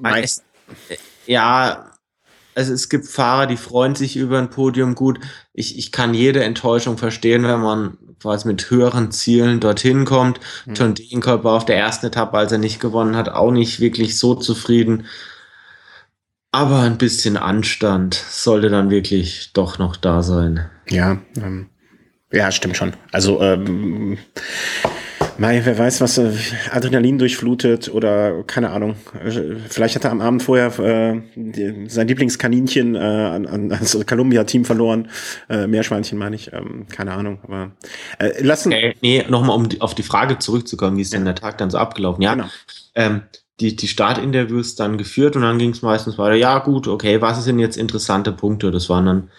Meist, ja, also es gibt Fahrer, die freuen sich über ein Podium gut. Ich, ich kann jede Enttäuschung verstehen, wenn man quasi mit höheren Zielen dorthin kommt. Mhm. John Degenkolb war auf der ersten Etappe, als er nicht gewonnen hat, auch nicht wirklich so zufrieden. Aber ein bisschen Anstand sollte dann wirklich doch noch da sein. Ja, ähm, ja, stimmt schon. Also ähm, Mei, wer weiß, was äh, Adrenalin durchflutet oder keine Ahnung. Äh, vielleicht hat er am Abend vorher äh, sein Lieblingskaninchen äh, an, an das Columbia-Team verloren. Äh, Meerschweinchen meine ich. Ähm, keine Ahnung. Aber äh, lassen. Okay, nee, nochmal, um die, auf die Frage zurückzukommen, wie ist denn der Tag dann so abgelaufen? Ja, genau. ähm, die, die Startinterviews dann geführt und dann ging es meistens weiter, ja gut, okay, was sind jetzt interessante Punkte? Das waren dann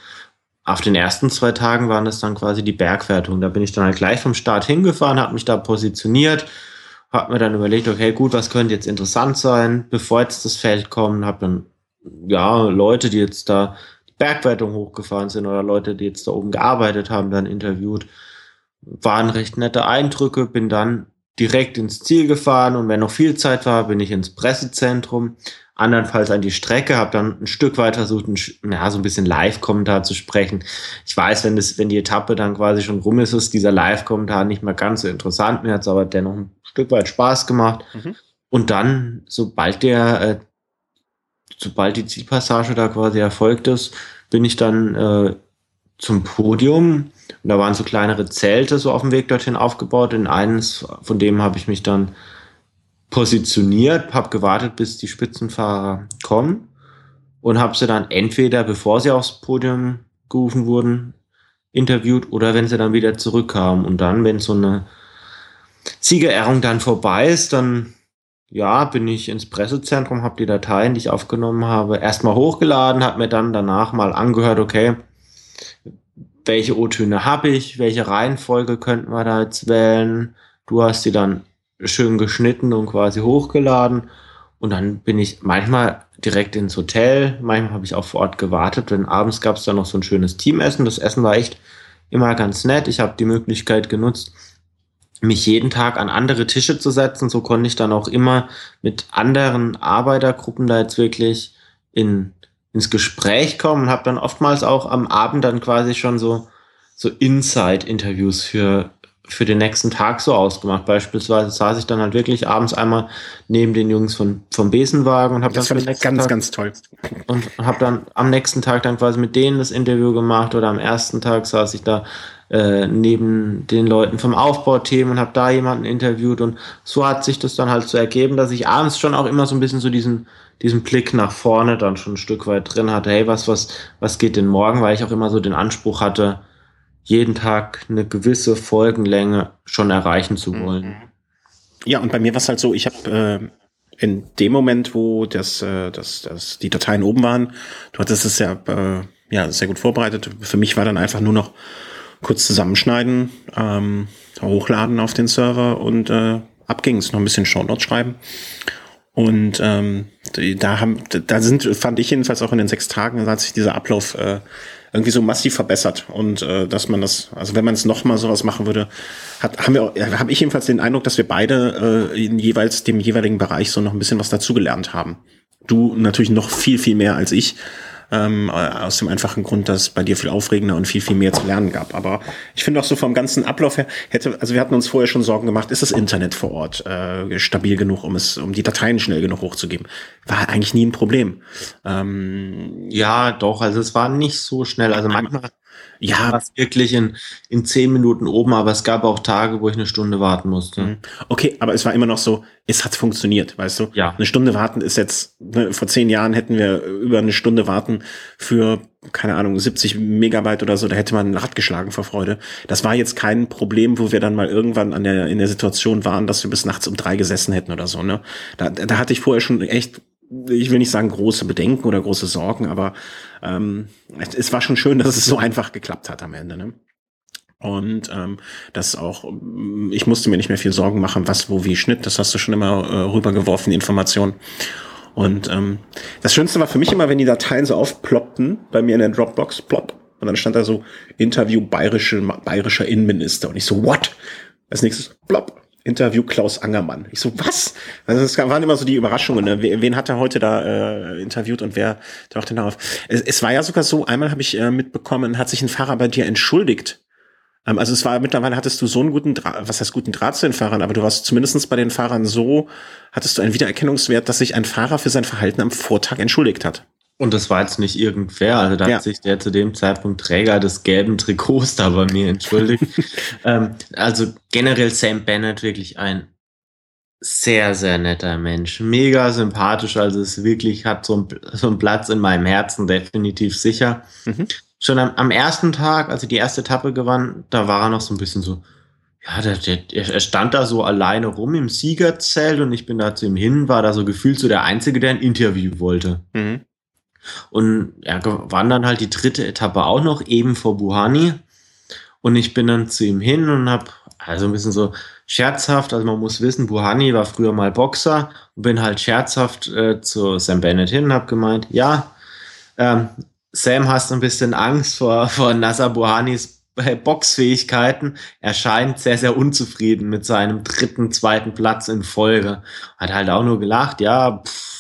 auf den ersten zwei Tagen waren das dann quasi die Bergwertung. Da bin ich dann halt gleich vom Start hingefahren, habe mich da positioniert, habe mir dann überlegt, okay, gut, was könnte jetzt interessant sein, bevor jetzt das Feld kommt, habe dann ja Leute, die jetzt da die Bergwertung hochgefahren sind oder Leute, die jetzt da oben gearbeitet haben, dann interviewt. Waren recht nette Eindrücke, bin dann direkt ins Ziel gefahren und wenn noch viel Zeit war, bin ich ins Pressezentrum, andernfalls an die Strecke, habe dann ein Stück weit versucht, ein, ja, so ein bisschen Live-Kommentar zu sprechen. Ich weiß, wenn das, wenn die Etappe dann quasi schon rum ist, ist dieser Live-Kommentar nicht mehr ganz so interessant. Mir hat es aber dennoch ein Stück weit Spaß gemacht. Mhm. Und dann, sobald der, äh, sobald die Zielpassage da quasi erfolgt ist, bin ich dann äh, zum Podium. Und da waren so kleinere Zelte so auf dem Weg dorthin aufgebaut. In eines von dem habe ich mich dann positioniert, habe gewartet, bis die Spitzenfahrer kommen und habe sie dann entweder, bevor sie aufs Podium gerufen wurden, interviewt oder wenn sie dann wieder zurückkamen. Und dann, wenn so eine Siegerehrung dann vorbei ist, dann ja, bin ich ins Pressezentrum, habe die Dateien, die ich aufgenommen habe, erstmal hochgeladen, habe mir dann danach mal angehört, okay, welche O-Töne habe ich, welche Reihenfolge könnten wir da jetzt wählen. Du hast sie dann schön geschnitten und quasi hochgeladen. Und dann bin ich manchmal direkt ins Hotel, manchmal habe ich auch vor Ort gewartet, denn abends gab es dann noch so ein schönes Teamessen. Das Essen war echt immer ganz nett. Ich habe die Möglichkeit genutzt, mich jeden Tag an andere Tische zu setzen. So konnte ich dann auch immer mit anderen Arbeitergruppen da jetzt wirklich in, ins Gespräch kommen und habe dann oftmals auch am Abend dann quasi schon so, so Inside-Interviews für für den nächsten Tag so ausgemacht. Beispielsweise saß ich dann halt wirklich abends einmal neben den Jungs von, vom Besenwagen und habe das dann fand ich ganz, Tag ganz toll. Und habe dann am nächsten Tag dann quasi mit denen das Interview gemacht oder am ersten Tag saß ich da äh, neben den Leuten vom Aufbauteam und habe da jemanden interviewt und so hat sich das dann halt so ergeben, dass ich abends schon auch immer so ein bisschen so diesen diesen Blick nach vorne dann schon ein Stück weit drin hatte. Hey, was was was geht denn morgen, weil ich auch immer so den Anspruch hatte, jeden Tag eine gewisse Folgenlänge schon erreichen zu wollen. Mhm. Ja, und bei mir war es halt so, ich habe äh, in dem Moment, wo das, äh, das, das, die Dateien oben waren, du hattest es ja, äh, ja sehr gut vorbereitet. Für mich war dann einfach nur noch kurz zusammenschneiden, ähm, hochladen auf den Server und äh, ab ging's. Noch ein bisschen Shownotes schreiben. Und ähm, da haben, da sind, fand ich jedenfalls auch in den sechs Tagen, da hat sich dieser Ablauf äh, irgendwie so massiv verbessert. Und äh, dass man das, also wenn man es nochmal sowas machen würde, hat, haben wir, habe ich jedenfalls den Eindruck, dass wir beide äh, in jeweils dem jeweiligen Bereich so noch ein bisschen was dazugelernt haben. Du natürlich noch viel, viel mehr als ich. Ähm, aus dem einfachen Grund, dass es bei dir viel aufregender und viel, viel mehr zu lernen gab. Aber ich finde auch so vom ganzen Ablauf her, hätte, also wir hatten uns vorher schon Sorgen gemacht, ist das Internet vor Ort äh, stabil genug, um es, um die Dateien schnell genug hochzugeben? War eigentlich nie ein Problem. Ähm, ja, doch, also es war nicht so schnell. Also manchmal Ja. Was wirklich in, in zehn Minuten oben, aber es gab auch Tage, wo ich eine Stunde warten musste. Mhm. Okay, aber es war immer noch so, es hat funktioniert, weißt du? Ja. Eine Stunde warten ist jetzt, ne, vor zehn Jahren hätten wir über eine Stunde warten für, keine Ahnung, 70 Megabyte oder so, da hätte man ein Rad geschlagen vor Freude. Das war jetzt kein Problem, wo wir dann mal irgendwann an der, in der Situation waren, dass wir bis nachts um drei gesessen hätten oder so, ne? Da, da hatte ich vorher schon echt ich will nicht sagen große Bedenken oder große Sorgen, aber ähm, es, war schon schön, dass es so einfach geklappt hat am Ende. Ne? Und ähm, das auch, ich musste mir nicht mehr viel Sorgen machen, was, wo, wie Schnitt. Das hast du schon immer äh, rübergeworfen, die Information. Und ähm, das Schönste war für mich immer, wenn die Dateien so aufploppten, bei mir in der Dropbox, plopp. Und dann stand da so Interview bayerische, bayerischer Innenminister. Und ich so, what? Als nächstes, plopp. Interview Klaus Angermann. Ich so, was? Also es waren immer so die Überraschungen. Ne? Wen hat er heute da äh, interviewt und wer tauchte darauf? Es, es war ja sogar so, einmal habe ich äh, mitbekommen, hat sich ein Fahrer bei dir entschuldigt. Ähm, also es war mittlerweile hattest du so einen guten Draht, was heißt guten Draht zu den Fahrern, aber du warst zumindestens bei den Fahrern so, hattest du einen Wiedererkennungswert, dass sich ein Fahrer für sein Verhalten am Vortag entschuldigt hat. Und das war jetzt nicht irgendwer, also da ja. hat sich der zu dem Zeitpunkt Träger des gelben Trikots da bei mir entschuldigt. ähm, also generell Sam Bennett wirklich ein sehr, sehr netter Mensch. Mega sympathisch, also es wirklich hat so, ein, so einen Platz in meinem Herzen definitiv sicher. Mhm. Schon am, am, ersten Tag, als ich die erste Etappe gewann, da war er noch so ein bisschen so, ja, der, der, er stand da so alleine rum im Siegerzelt und ich bin da zu ihm hin, war da so gefühlt so der Einzige, der ein Interview wollte. Mhm. Und er gewann dann halt die dritte Etappe auch noch, eben vor Buhani. Und ich bin dann zu ihm hin und habe also ein bisschen so scherzhaft, also man muss wissen, Buhani war früher mal Boxer und bin halt scherzhaft äh, zu Sam Bennett hin und habe gemeint, ja, ähm, Sam, hast ein bisschen Angst vor, vor Nasser Buhanis Boxfähigkeiten. Er scheint sehr, sehr unzufrieden mit seinem dritten, zweiten Platz in Folge. Hat halt auch nur gelacht, ja, pff,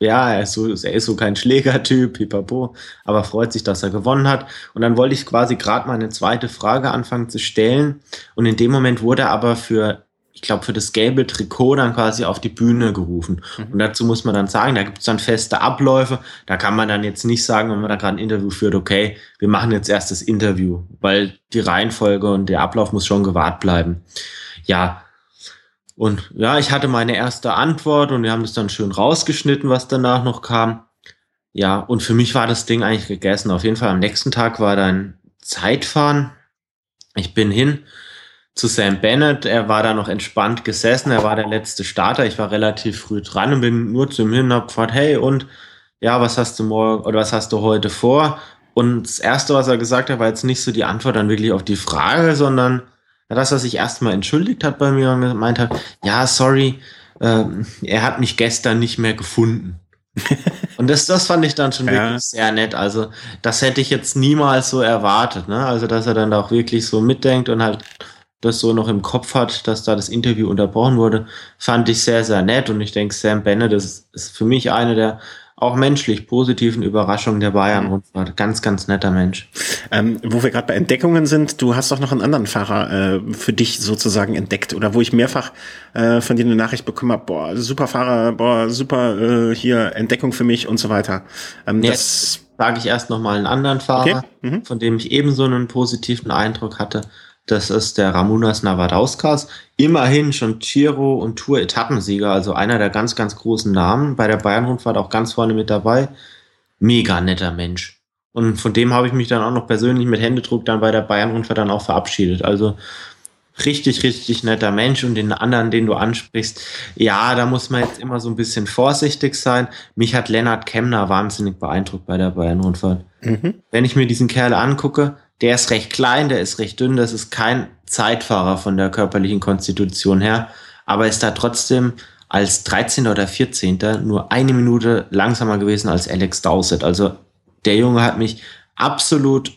ja, er ist so, er ist so kein Schlägertyp, pipapo, aber freut sich, dass er gewonnen hat. Und dann wollte ich quasi gerade meine zweite Frage anfangen zu stellen. Und in dem Moment wurde er aber für, ich glaube, für das gelbe Trikot dann quasi auf die Bühne gerufen. Mhm. Und dazu muss man dann sagen, da gibt es dann feste Abläufe. Da kann man dann jetzt nicht sagen, wenn man da gerade ein Interview führt, okay, wir machen jetzt erst das Interview, weil die Reihenfolge und der Ablauf muss schon gewahrt bleiben. Ja, und ja, ich hatte meine erste Antwort und wir haben das dann schön rausgeschnitten, was danach noch kam. Ja, und für mich war das Ding eigentlich gegessen. Auf jeden Fall am nächsten Tag war dann Zeitfahren. Ich bin hin zu Sam Bennett. Er war da noch entspannt gesessen. Er war der letzte Starter. Ich war relativ früh dran und bin nur zu ihm hin und hab gefragt, hey, und ja, was hast du morgen oder was hast du heute vor? Und das erste, was er gesagt hat, war jetzt nicht so die Antwort dann wirklich auf die Frage, sondern dass er sich erstmal entschuldigt hat bei mir und gemeint hat, ja, sorry, äh, er hat mich gestern nicht mehr gefunden. und das, das fand ich dann schon ja. wirklich sehr nett. Also, das hätte ich jetzt niemals so erwartet, ne? Also, dass er dann auch wirklich so mitdenkt und halt das so noch im Kopf hat, dass da das Interview unterbrochen wurde, fand ich sehr, sehr nett. Und ich denke, Sam Bennett ist, ist für mich eine der auch menschlich positiven Überraschungen der Bayern-Rundfahrt. Ganz, ganz netter Mensch. Ähm, wo wir gerade bei Entdeckungen sind, du hast doch noch einen anderen Fahrer äh, für dich sozusagen entdeckt oder wo ich mehrfach äh, von dir eine Nachricht bekommen habe, boah, super Fahrer, boah, super äh, hier Entdeckung für mich und so weiter. Ähm, Jetzt sage ich erst noch mal einen anderen Fahrer, okay. mhm. von dem ich ebenso einen positiven Eindruck hatte. Das ist der Ramunas Navadauskas. Immerhin schon Giro und Tour-Etappensieger, also einer der ganz, ganz großen Namen. Bei der Bayern-Rundfahrt auch ganz vorne mit dabei. Mega netter Mensch. Und von dem habe ich mich dann auch noch persönlich mit Händedruck dann bei der Bayern-Rundfahrt dann auch verabschiedet. Also richtig, richtig netter Mensch. Und den anderen, den du ansprichst, ja, da muss man jetzt immer so ein bisschen vorsichtig sein. Mich hat Lennart Kemner wahnsinnig beeindruckt bei der Bayern-Rundfahrt. Mhm. Wenn ich mir diesen Kerl angucke, der ist recht klein, der ist recht dünn, das ist kein Zeitfahrer von der körperlichen Konstitution her, aber ist da trotzdem als 13. oder 14. nur eine Minute langsamer gewesen als Alex Dowsett. Also der Junge hat mich absolut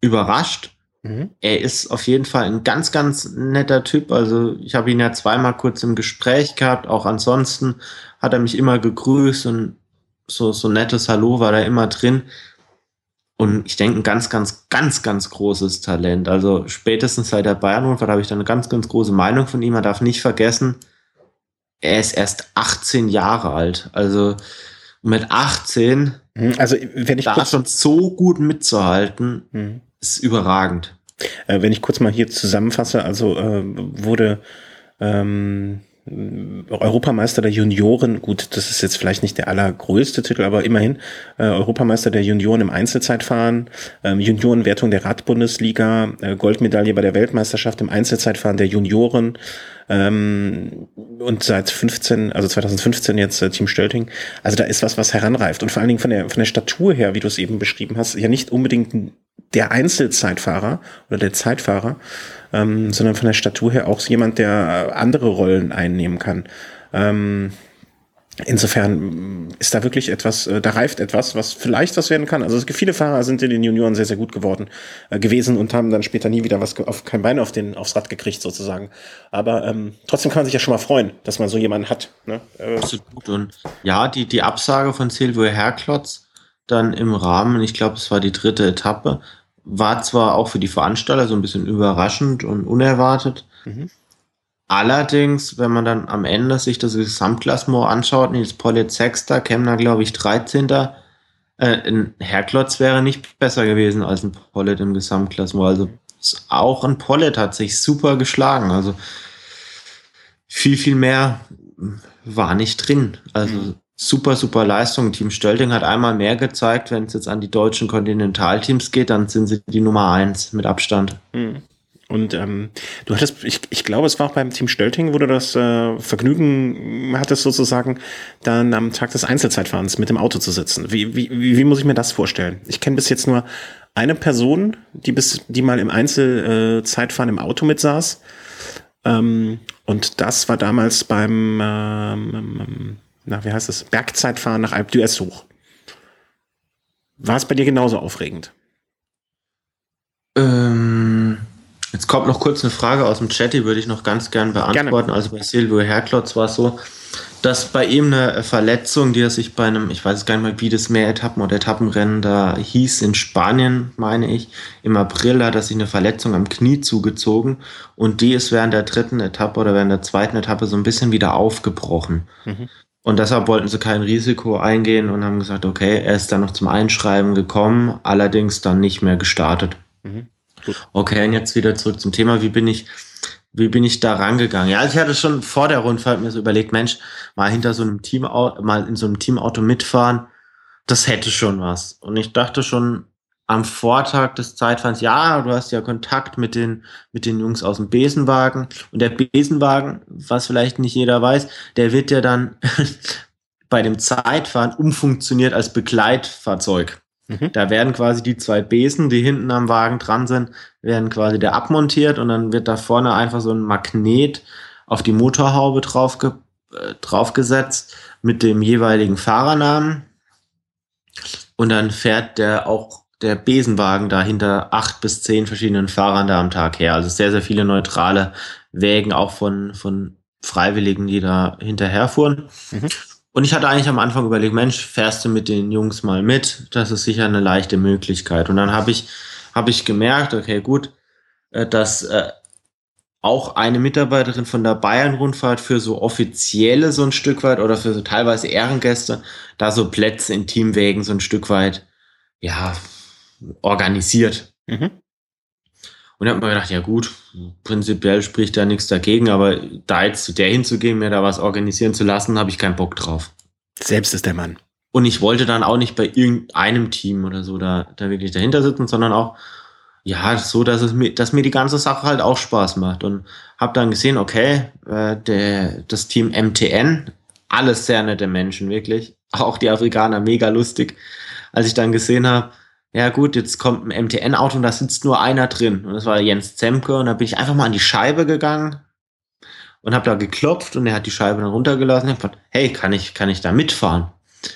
überrascht. Mhm. Er ist auf jeden Fall ein ganz, ganz netter Typ. Also ich habe ihn ja zweimal kurz im Gespräch gehabt. Auch ansonsten hat er mich immer gegrüßt und so, so nettes Hallo war da immer drin. Und ich denke, ein ganz, ganz, ganz, ganz großes Talent. Also spätestens seit der Bayern-Rundfahrt habe ich da eine ganz, ganz große Meinung von ihm. Man darf nicht vergessen, er ist erst 18 Jahre alt. Also mit 18 Mhm, also, wenn ich da schon so gut mitzuhalten, mhm. ist überragend. Äh, wenn ich kurz mal hier zusammenfasse, also äh, wurde ähm, Europameister der Junioren, gut, das ist jetzt vielleicht nicht der allergrößte Titel, aber immerhin äh, Europameister der Junioren im Einzelzeitfahren, ähm, Juniorenwertung der Radbundesliga, äh, Goldmedaille bei der Weltmeisterschaft im Einzelzeitfahren der Junioren ähm, und seit 15, also 2015 jetzt äh, Team Stölting. Also da ist was, was heranreift und vor allen Dingen von der von der Statur her, wie du es eben beschrieben hast, ja nicht unbedingt der Einzelzeitfahrer oder der Zeitfahrer, ähm, sondern von der Statur her auch jemand, der andere Rollen einnehmen kann. Ähm, insofern ist da wirklich etwas, äh, da reift etwas, was vielleicht was werden kann. Also viele Fahrer sind in den Junioren sehr, sehr gut geworden äh, gewesen und haben dann später nie wieder was auf kein Bein auf den, aufs Rad gekriegt sozusagen. Aber ähm, trotzdem kann man sich ja schon mal freuen, dass man so jemanden hat. Ne? Äh, Absolut. Und ja, die, die Absage von Silvio Herklotz dann im Rahmen, ich glaube, es war die dritte Etappe, war zwar auch für die Veranstalter so ein bisschen überraschend und unerwartet. Mhm. Allerdings, wenn man dann am Ende sich das Gesamtklassement anschaut, Nils Pollitt Sechster, Kemner, glaube ich, 13. Äh, ein Herklotz wäre nicht besser gewesen als ein Pollitt im Gesamtklassement. Also auch ein Pollitt hat sich super geschlagen. Also viel, viel mehr war nicht drin. Also mhm super, super Leistung. Team Stölting hat einmal mehr gezeigt. Wenn es jetzt an die deutschen Kontinentalteams geht, dann sind sie die Nummer eins mit Abstand. Hm. Und ähm, du hattest, ich, ich glaube, es war auch beim Team Stölting, wo du das äh, Vergnügen hattest, sozusagen, dann am Tag des Einzelzeitfahrens mit dem Auto zu sitzen. Wie, wie, wie, muss ich mir das vorstellen? Ich kenne bis jetzt nur eine Person, die bis, die mal im Einzelzeitfahren im Auto mitsaß. Ähm, und das war damals beim ähm, na, wie heißt es, Bergzeitfahren nach Alp d'Huez hoch. War es bei dir genauso aufregend? Ähm, jetzt kommt noch kurz eine Frage aus dem Chat, die würde ich noch ganz gern beantworten. Gerne. Also bei Silvio Herklotz war es so, dass bei ihm eine Verletzung, die er sich bei einem, ich weiß gar nicht mehr, wie das Mehretappen- oder Etappenrennen da hieß, in Spanien, meine ich, im April hat er sich eine Verletzung am Knie zugezogen und die ist während der dritten Etappe oder während der zweiten Etappe so ein bisschen wieder aufgebrochen. Mhm. Und deshalb wollten sie kein Risiko eingehen und haben gesagt, okay, er ist dann noch zum Einschreiben gekommen, allerdings dann nicht mehr gestartet. Mhm. Okay, und jetzt wieder zurück zum Thema. Wie bin ich, wie bin ich da rangegangen? Ja, ich hatte schon vor der Rundfahrt mir so überlegt, Mensch, mal hinter so einem Team, mal in so einem Teamauto mitfahren, das hätte schon was. Und ich dachte schon, am Vortag des Zeitfahrens, ja, du hast ja Kontakt mit den, mit den Jungs aus dem Besenwagen. Und der Besenwagen, was vielleicht nicht jeder weiß, der wird ja dann bei dem Zeitfahren umfunktioniert als Begleitfahrzeug. Mhm. Da werden quasi die zwei Besen, die hinten am Wagen dran sind, werden quasi da abmontiert und dann wird da vorne einfach so ein Magnet auf die Motorhaube draufge äh, draufgesetzt mit dem jeweiligen Fahrernamen. Und dann fährt der auch der Besenwagen da hinter acht bis zehn verschiedenen Fahrern da am Tag her. Also sehr, sehr viele neutrale Wägen auch von, von Freiwilligen, die da hinterherfuhren. Mhm. Und ich hatte eigentlich am Anfang überlegt, Mensch, fährst du mit den Jungs mal mit? Das ist sicher eine leichte Möglichkeit. Und dann habe ich, habe ich gemerkt, okay, gut, äh, dass äh, auch eine Mitarbeiterin von der Bayern-Rundfahrt für so offizielle so ein Stück weit oder für so teilweise Ehrengäste da so Plätze in Teamwägen so ein Stück weit, ja, organisiert. Mhm. Und habe mir gedacht, ja gut, prinzipiell spricht da nichts dagegen, aber da jetzt zu der hinzugehen, mir da was organisieren zu lassen, habe ich keinen Bock drauf. Selbst ist der Mann. Und ich wollte dann auch nicht bei irgendeinem Team oder so da, da wirklich dahinter sitzen, sondern auch, ja, so, dass es mir, dass mir die ganze Sache halt auch Spaß macht. Und habe dann gesehen, okay, äh, der, das Team MTN, alles sehr nette Menschen, wirklich. Auch die Afrikaner mega lustig. Als ich dann gesehen habe, ja gut, jetzt kommt ein MTN-Auto und da sitzt nur einer drin. Und das war Jens Zemke. Und da bin ich einfach mal an die Scheibe gegangen und habe da geklopft und er hat die Scheibe dann runtergelassen. Ich hab gesagt, hey, kann ich, kann ich da mitfahren?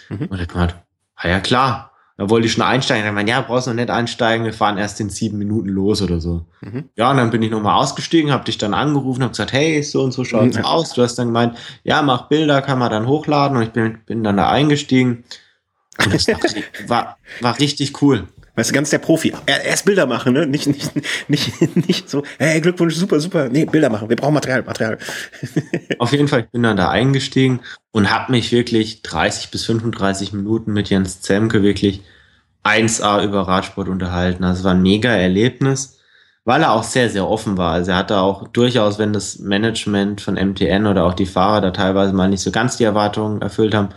Mhm. Und er hat gesagt, ah ja klar. Da wollte ich schon einsteigen. Ich meinte, ja, brauchst noch nicht einsteigen, wir fahren erst in sieben Minuten los oder so. Mhm. Ja, und dann bin ich nochmal ausgestiegen, habe dich dann angerufen, habe gesagt, hey, so und so schaut's mhm. aus. Du hast dann gemeint, ja, mach Bilder, kann man dann hochladen. Und ich bin, bin dann da eingestiegen. Und das war, war richtig cool. Weißt du, ganz der Profi. Er, erst Bilder machen, ne? Nicht, nicht, nicht, nicht so, hey, Glückwunsch, super, super. Nee, Bilder machen. Wir brauchen Material, Material. Auf jeden Fall, ich bin dann da eingestiegen und habe mich wirklich 30 bis 35 Minuten mit Jens Zemke wirklich 1A über Radsport unterhalten. Also es war ein mega Erlebnis, weil er auch sehr, sehr offen war. Also er hatte auch durchaus, wenn das Management von MTN oder auch die Fahrer da teilweise mal nicht so ganz die Erwartungen erfüllt haben,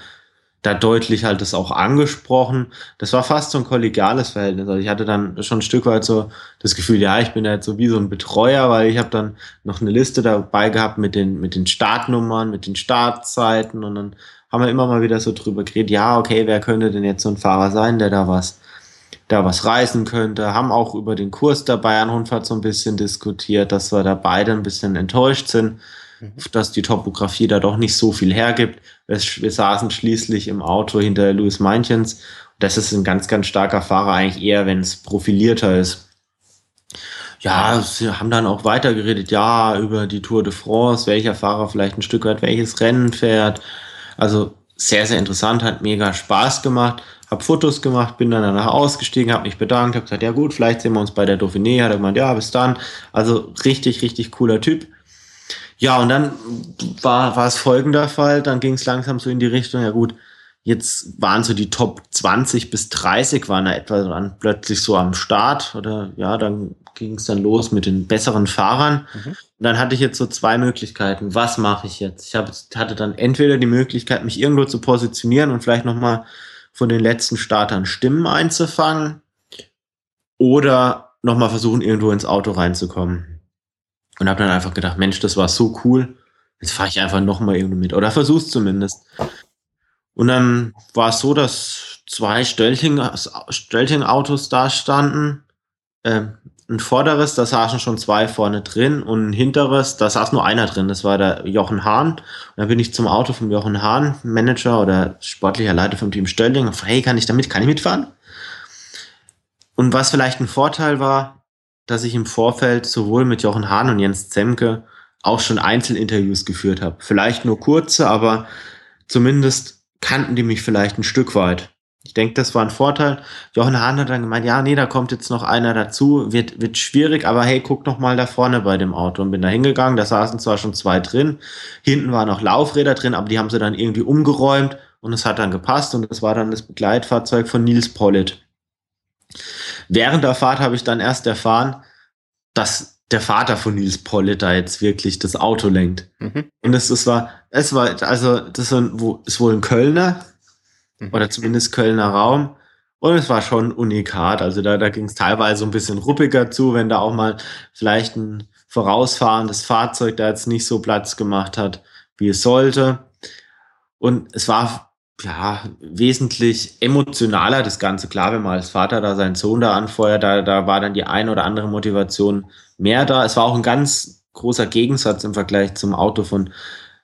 da deutlich halt das auch angesprochen. Das war fast so ein kollegiales Verhältnis. Also ich hatte dann schon ein Stück weit so das Gefühl, ja, ich bin jetzt so wie so ein Betreuer, weil ich habe dann noch eine Liste dabei gehabt mit den, mit den Startnummern, mit den Startzeiten und dann haben wir immer mal wieder so drüber geredet, ja, okay, wer könnte denn jetzt so ein Fahrer sein, der da was, da was reißen könnte, haben auch über den Kurs der Bayern-Rundfahrt so ein bisschen diskutiert, dass wir da beide ein bisschen enttäuscht sind. Dass die Topografie da doch nicht so viel hergibt. Wir, wir saßen schließlich im Auto hinter Louis Meinchens. Das ist ein ganz, ganz starker Fahrer eigentlich eher, wenn es profilierter ist. Ja, sie haben dann auch weitergeredet, ja, über die Tour de France, welcher Fahrer vielleicht ein Stück weit welches Rennen fährt. Also sehr, sehr interessant, hat mega Spaß gemacht. Hab Fotos gemacht, bin dann danach ausgestiegen, habe mich bedankt, habe gesagt, ja gut, vielleicht sehen wir uns bei der Dauphiné. Hat er gemeint, ja, bis dann. Also richtig, richtig cooler Typ. Ja, und dann war, war es folgender Fall. Dann ging es langsam so in die Richtung, ja gut, jetzt waren so die Top 20 bis 30 waren da etwa dann plötzlich so am Start. Oder ja, dann ging es dann los mit den besseren Fahrern. Mhm. Und dann hatte ich jetzt so zwei Möglichkeiten. Was mache ich jetzt? Ich hab, hatte dann entweder die Möglichkeit, mich irgendwo zu positionieren und vielleicht nochmal von den letzten Startern Stimmen einzufangen oder nochmal versuchen, irgendwo ins Auto reinzukommen. Und habe dann einfach gedacht, Mensch, das war so cool, jetzt fahre ich einfach nochmal irgendwo mit. Oder versuch's zumindest. Und dann war es so, dass zwei Stölting-Autos da standen. Ähm, ein vorderes, da saßen schon zwei vorne drin und ein hinteres, da saß nur einer drin, das war der Jochen Hahn. Und dann bin ich zum Auto vom Jochen Hahn, Manager oder sportlicher Leiter vom Team Stölling und frage, hey, kann ich damit, kann ich mitfahren? Und was vielleicht ein Vorteil war, dass ich im Vorfeld sowohl mit Jochen Hahn und Jens Zemke auch schon Einzelinterviews geführt habe. Vielleicht nur kurze, aber zumindest kannten die mich vielleicht ein Stück weit. Ich denke, das war ein Vorteil. Jochen Hahn hat dann gemeint, ja, nee, da kommt jetzt noch einer dazu, wird, wird schwierig, aber hey, guck noch mal da vorne bei dem Auto. Und bin da hingegangen, da saßen zwar schon zwei drin, hinten waren noch Laufräder drin, aber die haben sie dann irgendwie umgeräumt und es hat dann gepasst und das war dann das Begleitfahrzeug von Nils Pollitt. Während der Fahrt habe ich dann erst erfahren, dass der Vater von Nils Pollitt da jetzt wirklich das Auto lenkt. Mhm. Und es, es war, es war, also das ist wohl ein Kölner, Mhm. oder zumindest Kölner Raum. Und es war schon unikat. Also da, da ging es teilweise ein bisschen ruppiger zu, wenn da auch mal vielleicht ein vorausfahrendes Fahrzeug da jetzt nicht so Platz gemacht hat, wie es sollte. Und es war ja wesentlich emotionaler, das Ganze. Klar, wenn man als Vater da seinen Sohn da anfeuert, da, da war dann die eine oder andere Motivation mehr da. Es war auch ein ganz großer Gegensatz im Vergleich zum Auto von,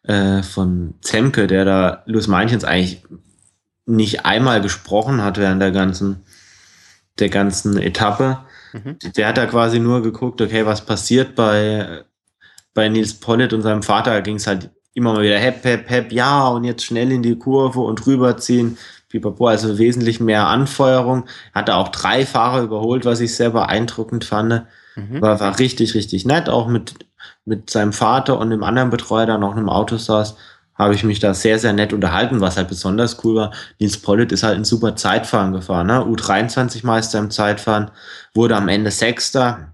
äh, von Zemke, der da Louis Meinchens eigentlich nicht einmal gesprochen hat während der ganzen, der ganzen Etappe. Mhm. Der hat da quasi nur geguckt, okay, was passiert bei, bei Nils Pollitt und seinem Vater. Da ging es halt immer mal wieder hep, hep, hep, ja, und jetzt schnell in die Kurve und rüberziehen. Pipapo, also wesentlich mehr Anfeuerung. Hatte auch drei Fahrer überholt, was ich sehr beeindruckend fand. Mhm. War, war richtig, richtig nett, auch mit, mit seinem Vater und dem anderen Betreuer, der noch im Auto saß habe ich mich da sehr, sehr nett unterhalten, was halt besonders cool war. Nils Pollitt ist halt ein super Zeitfahren gefahren, ne? U23-Meister im Zeitfahren, wurde am Ende Sechster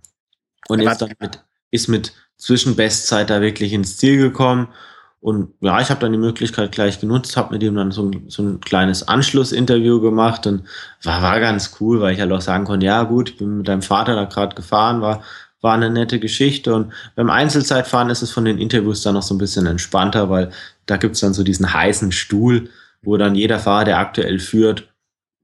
und ist dann mit, ist mit Zwischenbestzeit da wirklich ins Ziel gekommen. Und ja, ich habe dann die Möglichkeit gleich genutzt, habe mit ihm dann so ein, so ein kleines Anschlussinterview gemacht und war, war ganz cool, weil ich halt auch sagen konnte, ja gut, ich bin mit deinem Vater da gerade gefahren, war war eine nette Geschichte. Und beim Einzelzeitfahren ist es von den Interviews dann noch so ein bisschen entspannter, weil da gibt's dann so diesen heißen Stuhl, wo dann jeder Fahrer, der aktuell führt,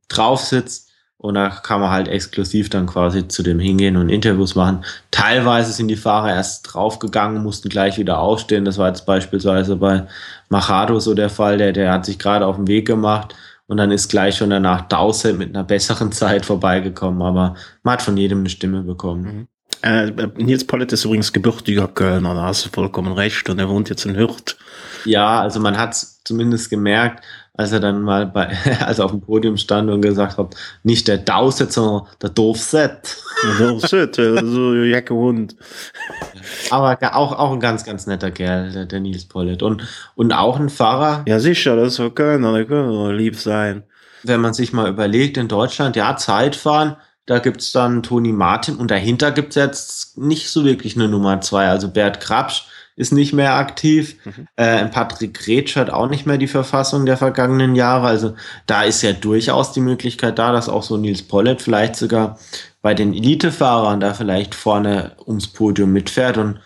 drauf sitzt. Und da kann man halt exklusiv dann quasi zu dem hingehen und Interviews machen. Teilweise sind die Fahrer erst draufgegangen, mussten gleich wieder aufstehen. Das war jetzt beispielsweise bei Machado so der Fall. Der, der hat sich gerade auf den Weg gemacht und dann ist gleich schon danach Dowsett mit einer besseren Zeit vorbeigekommen. Aber man hat von jedem eine Stimme bekommen. Mhm. Äh, Nils Pollitt ist übrigens gebürtiger Kölner, da hast du vollkommen recht und er wohnt jetzt in Hürth. Ja, also man hat zumindest gemerkt, als er dann mal bei, als er auf dem Podium stand und gesagt hat, nicht der Dauset, sondern der Dorfset. Der Dorfset, so Jacke Hund. Aber auch, auch ein ganz, ganz netter Kerl, der, der Nils Pollitt. Und, und auch ein Fahrer. Ja, sicher, das soll können, der können lieb sein. Wenn man sich mal überlegt, in Deutschland, ja, Zeitfahren, da gibt's dann Toni Martin und dahinter gibt's jetzt nicht so wirklich eine Nummer zwei. Also Bert Krapsch ist nicht mehr aktiv. Mhm. Äh, Patrick Retsch hat auch nicht mehr die Verfassung der vergangenen Jahre. Also da ist ja durchaus die Möglichkeit da, dass auch so Nils Pollitt vielleicht sogar bei den Elitefahrern da vielleicht vorne ums Podium mitfährt. Und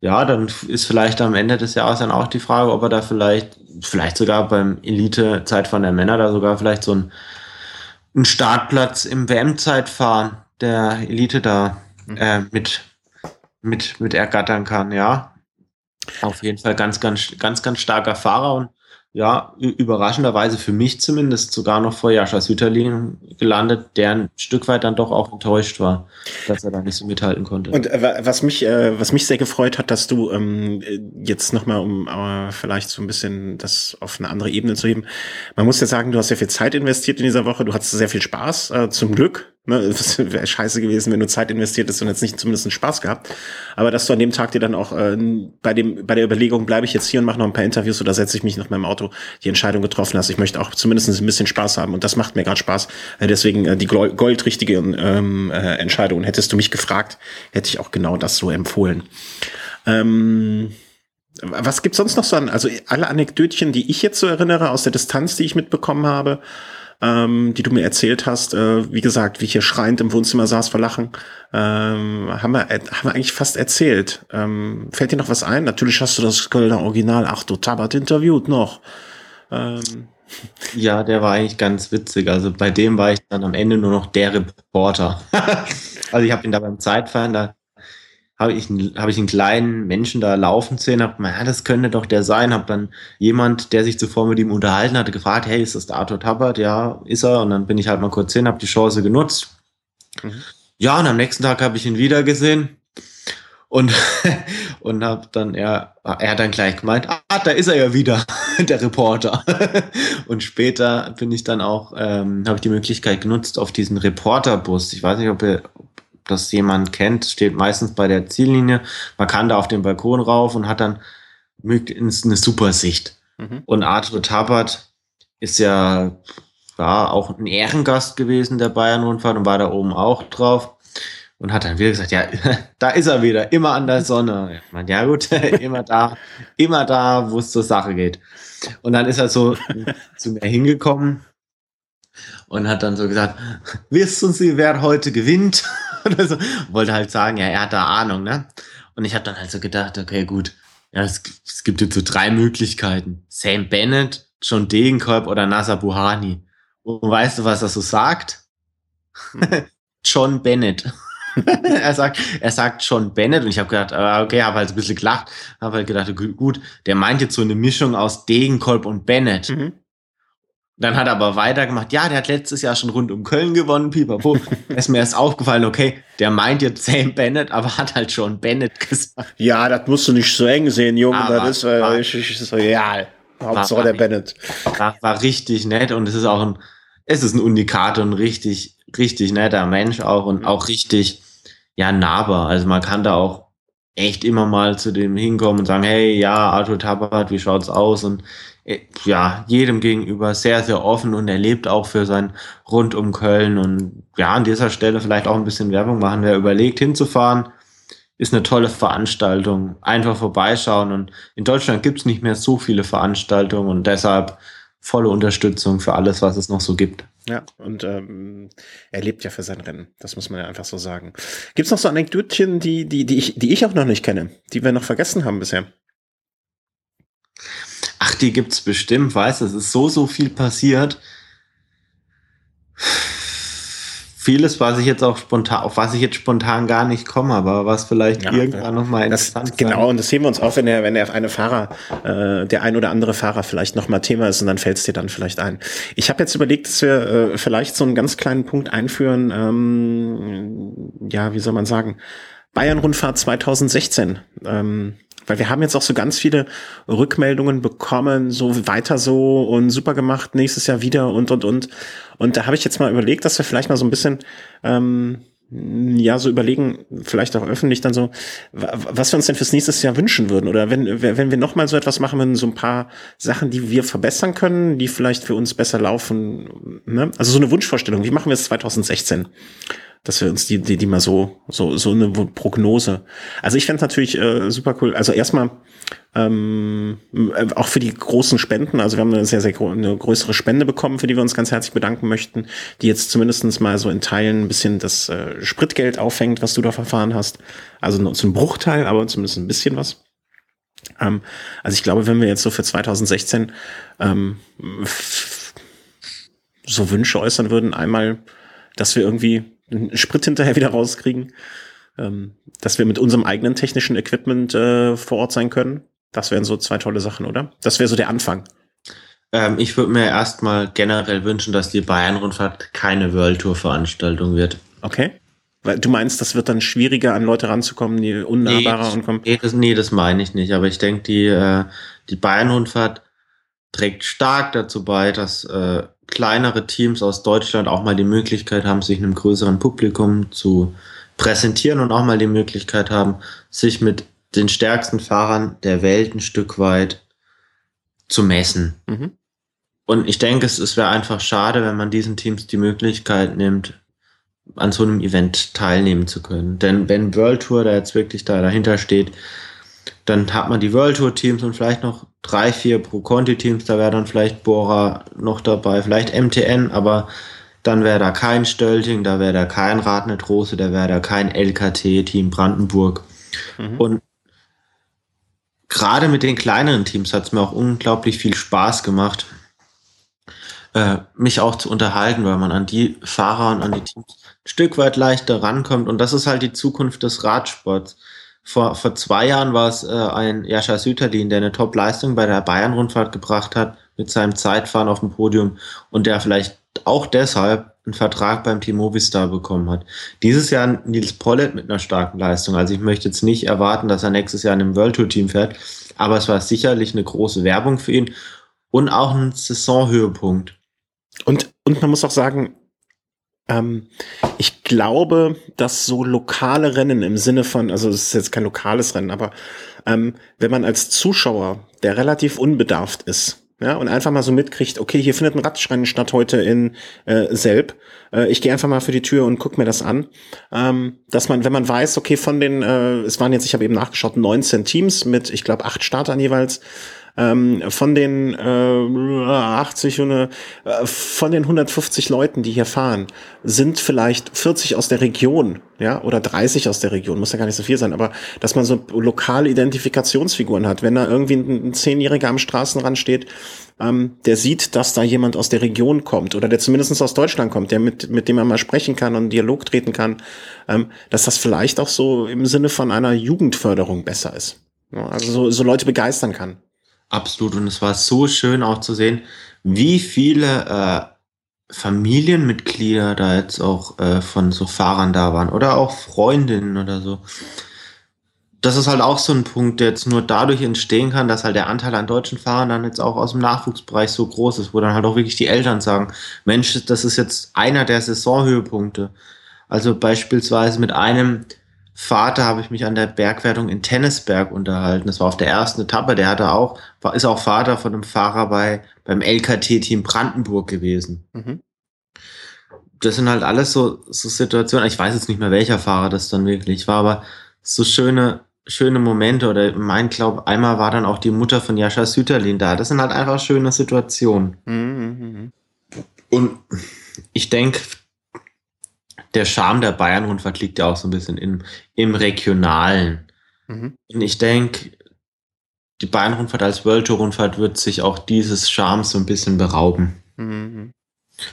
ja, dann ist vielleicht am Ende des Jahres dann auch die Frage, ob er da vielleicht, vielleicht sogar beim Elite-Zeit von der Männer da sogar vielleicht so ein, einen Startplatz im WM-Zeitfahren der Elite da mhm. äh, mit, mit, mit ergattern kann, ja. Auf jeden Fall ganz, ganz, ganz, ganz starker Fahrer und ja, überraschenderweise für mich zumindest sogar noch vor Jascha Süterlin gelandet, der ein Stück weit dann doch auch enttäuscht war, dass er da nicht so mithalten konnte. Und äh, was mich, äh, was mich sehr gefreut hat, dass du ähm, jetzt nochmal, um äh, vielleicht so ein bisschen das auf eine andere Ebene zu heben, man muss ja sagen, du hast sehr viel Zeit investiert in dieser Woche, du hattest sehr viel Spaß, äh, zum Glück. Ne, es wäre scheiße gewesen, wenn du Zeit investiert hast und jetzt nicht zumindest einen Spaß gehabt. Aber dass du an dem Tag dir dann auch äh, bei dem bei der Überlegung, bleibe ich jetzt hier und mache noch ein paar Interviews oder setze ich mich nach meinem Auto, die Entscheidung getroffen hast. Ich möchte auch zumindest ein bisschen Spaß haben und das macht mir gerade Spaß. Äh, deswegen äh, die goldrichtige ähm, äh, Entscheidung. Hättest du mich gefragt, hätte ich auch genau das so empfohlen. Ähm, was gibt's sonst noch so an? Also alle Anekdötchen, die ich jetzt so erinnere aus der Distanz, die ich mitbekommen habe ähm, die du mir erzählt hast, äh, wie gesagt, wie ich hier schreiend im Wohnzimmer saß vor Lachen, ähm, haben, wir, äh, haben wir eigentlich fast erzählt. Ähm, fällt dir noch was ein? Natürlich hast du das Kölner Original Ach Tabat interviewt noch. Ähm. Ja, der war eigentlich ganz witzig. Also bei dem war ich dann am Ende nur noch der Reporter. also ich habe ihn da beim Zeitfahren, da habe ich, hab ich einen kleinen Menschen da laufen sehen, habe ja, das könnte doch der sein, habe dann jemand, der sich zuvor mit ihm unterhalten hatte, gefragt, hey, ist das der Arthur Tappert? Ja, ist er. Und dann bin ich halt mal kurz hin, habe die Chance genutzt. Mhm. Ja, und am nächsten Tag habe ich ihn wieder gesehen und und habe dann er er hat dann gleich gemeint, ah, da ist er ja wieder, der Reporter. und später bin ich dann auch ähm, habe ich die Möglichkeit genutzt auf diesen Reporterbus. Ich weiß nicht, ob ihr das jemand kennt, steht meistens bei der Ziellinie. Man kann da auf den Balkon rauf und hat dann eine super Sicht. Mhm. Und Arthur Tabat ist ja, ja auch ein Ehrengast gewesen der Bayern-Rundfahrt und war da oben auch drauf und hat dann wieder gesagt, ja, da ist er wieder, immer an der Sonne. Ich meine, ja gut, immer da, immer da, wo es zur Sache geht. Und dann ist er so zu mir hingekommen und hat dann so gesagt, wissen Sie, wer heute gewinnt? oder so. Wollte halt sagen, ja, er hat da Ahnung, ne? Und ich habe dann halt so gedacht, okay, gut, ja, es, es gibt jetzt so drei Möglichkeiten. Sam Bennett, John Degenkolb oder Nasser Buhani. Und weißt du, was er so sagt? Hm. John Bennett. er sagt, er sagt John Bennett und ich habe gedacht, ah, okay, habe halt ein bisschen gelacht, habe halt gedacht, gut, der meint jetzt so eine Mischung aus Degenkolb und Bennett. Mhm. Dann hat er aber weitergemacht. Ja, der hat letztes Jahr schon rund um Köln gewonnen, pipapo. ist mir erst aufgefallen, okay, der meint jetzt Sam Bennett, aber hat halt schon Bennett gesagt. Ja, das musst du nicht so eng sehen, Junge. Aber das ist, äh, ist real. Hauptsache war, der Bennett. War, war richtig nett und es ist auch ein, es ist ein Unikator, ein richtig, richtig netter Mensch auch und auch richtig, ja, nahbar. Also man kann da auch echt immer mal zu dem hinkommen und sagen, hey, ja, Arthur Tabat, wie schaut's aus? Und ja, jedem gegenüber sehr, sehr offen und er lebt auch für sein Rund um Köln. Und ja, an dieser Stelle vielleicht auch ein bisschen Werbung machen. Wer überlegt, hinzufahren, ist eine tolle Veranstaltung. Einfach vorbeischauen. Und in Deutschland gibt's nicht mehr so viele Veranstaltungen und deshalb volle Unterstützung für alles, was es noch so gibt. Ja, und ähm, er lebt ja für sein Rennen. Das muss man ja einfach so sagen. Gibt's noch so Anekdötchen, die, die, die, ich, die ich auch noch nicht kenne, die wir noch vergessen haben bisher? Ach, die gibt's bestimmt, weißt du, es ist so, so viel passiert. Vieles, was ich jetzt auch spontan, auf was ich jetzt spontan gar nicht komme, aber was vielleicht ja, irgendwann nochmal interessant ist. Genau, und das heben wir uns auf, wenn der, wenn der eine Fahrer, äh, der ein oder andere Fahrer vielleicht nochmal Thema ist und dann fällt es dir dann vielleicht ein. Ich habe jetzt überlegt, dass wir äh, vielleicht so einen ganz kleinen Punkt einführen, ähm, ja, wie soll man sagen, Bayern-Rundfahrt 2016. Ähm, Weil wir haben jetzt auch so ganz viele Rückmeldungen bekommen, so weiter so und super gemacht, nächstes Jahr wieder und und und. Und da habe ich jetzt mal überlegt, dass wir vielleicht mal so ein bisschen ähm, ja, so überlegen, vielleicht auch öffentlich dann so, was wir uns denn fürs nächste Jahr wünschen würden. Oder wenn, wenn wir nochmal so etwas machen würden, so ein paar Sachen, die wir verbessern können, die vielleicht für uns besser laufen. Ne? Also so eine Wunschvorstellung. Wie machen wir es 2016? Dass wir uns die, die, die mal so, so, so eine Prognose. Also ich fände natürlich äh, super cool. Also erstmal ähm, äh, auch für die großen Spenden. Also wir haben eine sehr, sehr eine größere Spende bekommen, für die wir uns ganz herzlich bedanken möchten, die jetzt zumindestens mal so in Teilen ein bisschen das äh, Spritgeld auffängt, was du da verfahren hast. Also nur zum Bruchteil, aber zumindest ein bisschen was. Ähm, also ich glaube, wenn wir jetzt so für 2016 ähm, so Wünsche äußern würden, einmal, dass wir irgendwie Sprit hinterher wieder rauskriegen, ähm, dass wir mit unserem eigenen technischen Equipment äh, vor Ort sein können. Das wären so zwei tolle Sachen, oder? Das wäre so der Anfang. Ähm, ich würde mir erstmal generell wünschen, dass die Bayern-Rundfahrt keine World Tour-Veranstaltung wird. Okay. Weil du meinst, das wird dann schwieriger, an Leute ranzukommen, die unnahbarer nee, und kommen. Nee das, nee, das meine ich nicht. Aber ich denke, die, äh, die Bayern-Rundfahrt trägt stark dazu bei, dass äh, kleinere Teams aus Deutschland auch mal die Möglichkeit haben, sich einem größeren Publikum zu präsentieren und auch mal die Möglichkeit haben, sich mit den stärksten Fahrern der Welt ein Stück weit zu messen. Mhm. Und ich denke, es, es wäre einfach schade, wenn man diesen Teams die Möglichkeit nimmt, an so einem Event teilnehmen zu können. Denn wenn World Tour da jetzt wirklich da dahinter steht, dann hat man die World Tour Teams und vielleicht noch drei, vier Pro Conti Teams. Da wäre dann vielleicht Bora noch dabei, vielleicht MTN, aber dann wäre da kein Stölting, da wäre da kein Radnet Rose, da wäre da kein LKT Team Brandenburg. Mhm. Und gerade mit den kleineren Teams hat es mir auch unglaublich viel Spaß gemacht, äh, mich auch zu unterhalten, weil man an die Fahrer und an die Teams ein Stück weit leichter rankommt. Und das ist halt die Zukunft des Radsports. Vor, vor zwei Jahren war es äh, ein Jascha Süterlin, der eine Top-Leistung bei der Bayern-Rundfahrt gebracht hat mit seinem Zeitfahren auf dem Podium und der vielleicht auch deshalb einen Vertrag beim Team Movistar bekommen hat. Dieses Jahr Nils Pollitt mit einer starken Leistung. Also ich möchte jetzt nicht erwarten, dass er nächstes Jahr in einem World Tour Team fährt, aber es war sicherlich eine große Werbung für ihn und auch ein Saisonhöhepunkt. Und, und man muss auch sagen, ähm, ich glaube, dass so lokale Rennen im Sinne von, also es ist jetzt kein lokales Rennen, aber ähm, wenn man als Zuschauer, der relativ unbedarft ist, ja, und einfach mal so mitkriegt, okay, hier findet ein Radrennen statt heute in äh, Selb. Äh, ich gehe einfach mal für die Tür und guck mir das an. Ähm, dass man, wenn man weiß, okay, von den, äh, es waren jetzt, ich habe eben nachgeschaut, 19 Teams mit, ich glaube, acht Startern jeweils, ähm, von den äh, 80 und, äh, von den 150 Leuten, die hier fahren, sind vielleicht 40 aus der Region, ja, oder 30 aus der Region, muss ja gar nicht so viel sein, aber dass man so lokale Identifikationsfiguren hat, wenn da irgendwie ein, Zehnjähriger am Straßenrand steht, ähm, der sieht, dass da jemand aus der Region kommt oder der zumindest aus Deutschland kommt, der mit, mit dem man mal sprechen kann und Dialog treten kann, ähm, dass das vielleicht auch so im Sinne von einer Jugendförderung besser ist. Also so, so Leute begeistern kann. Absolut. Und es war so schön auch zu sehen, wie viele äh, Familienmitglieder da jetzt auch äh, von so Fahrern da waren oder auch Freundinnen oder so. Das ist halt auch so ein Punkt, der jetzt nur dadurch entstehen kann, dass halt der Anteil an deutschen Fahrern dann jetzt auch aus dem Nachwuchsbereich so groß ist, wo dann halt auch wirklich die Eltern sagen, Mensch, das ist jetzt einer der Saisonhöhepunkte. Also beispielsweise mit einem Vater habe ich mich an der Bergwertung in Tennisberg unterhalten. Das war auf der ersten Etappe. Der hatte auch, war, ist auch Vater von einem Fahrer bei, beim LKT-Team Brandenburg gewesen. Mhm. Das sind halt alles so, so Situationen. Ich weiß jetzt nicht mehr, welcher Fahrer das dann wirklich war, aber so schöne, schöne Momente oder mein Glaube, einmal war dann auch die Mutter von Jascha Süterlin da. Das sind halt einfach schöne Situationen. Mhm. mhm, mhm. Und ich denke, der Charme der Bayern-Rundfahrt liegt ja auch so ein bisschen im, im Regionalen. Mhm. Und ich denke, die Bayern-Rundfahrt als World Tour-Rundfahrt wird sich auch dieses Charmes so ein bisschen berauben. Mhm.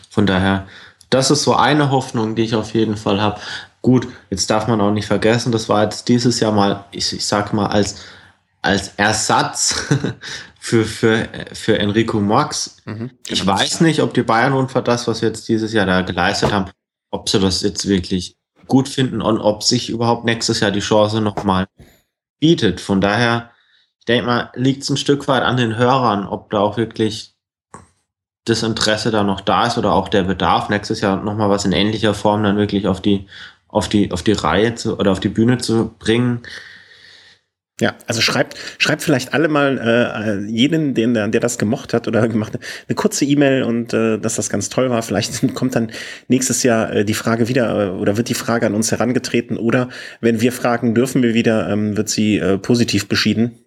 Von daher, das ist so eine Hoffnung, die ich auf jeden Fall habe. Gut, jetzt darf man auch nicht vergessen, das war jetzt dieses Jahr mal, ich, ich sag mal, als, als Ersatz für, für, für Enrico Mox. Mhm. Ich weiß nicht, ob die Bayern-Rundfahrt das, was wir jetzt dieses Jahr da geleistet haben, ob sie das jetzt wirklich gut finden und ob sich überhaupt nächstes Jahr die Chance nochmal bietet. Von daher denke mal, liegt es ein Stück weit an den Hörern, ob da auch wirklich das Interesse da noch da ist oder auch der Bedarf, nächstes Jahr nochmal was in ähnlicher Form dann wirklich auf die, auf die, auf die Reihe zu, oder auf die Bühne zu bringen. Ja, also schreibt, schreibt vielleicht alle mal äh, jeden, den, der, der das gemocht hat oder gemacht hat, eine kurze E-Mail und äh, dass das ganz toll war. Vielleicht kommt dann nächstes Jahr äh, die Frage wieder äh, oder wird die Frage an uns herangetreten oder wenn wir fragen, dürfen wir wieder, ähm, wird sie äh, positiv beschieden.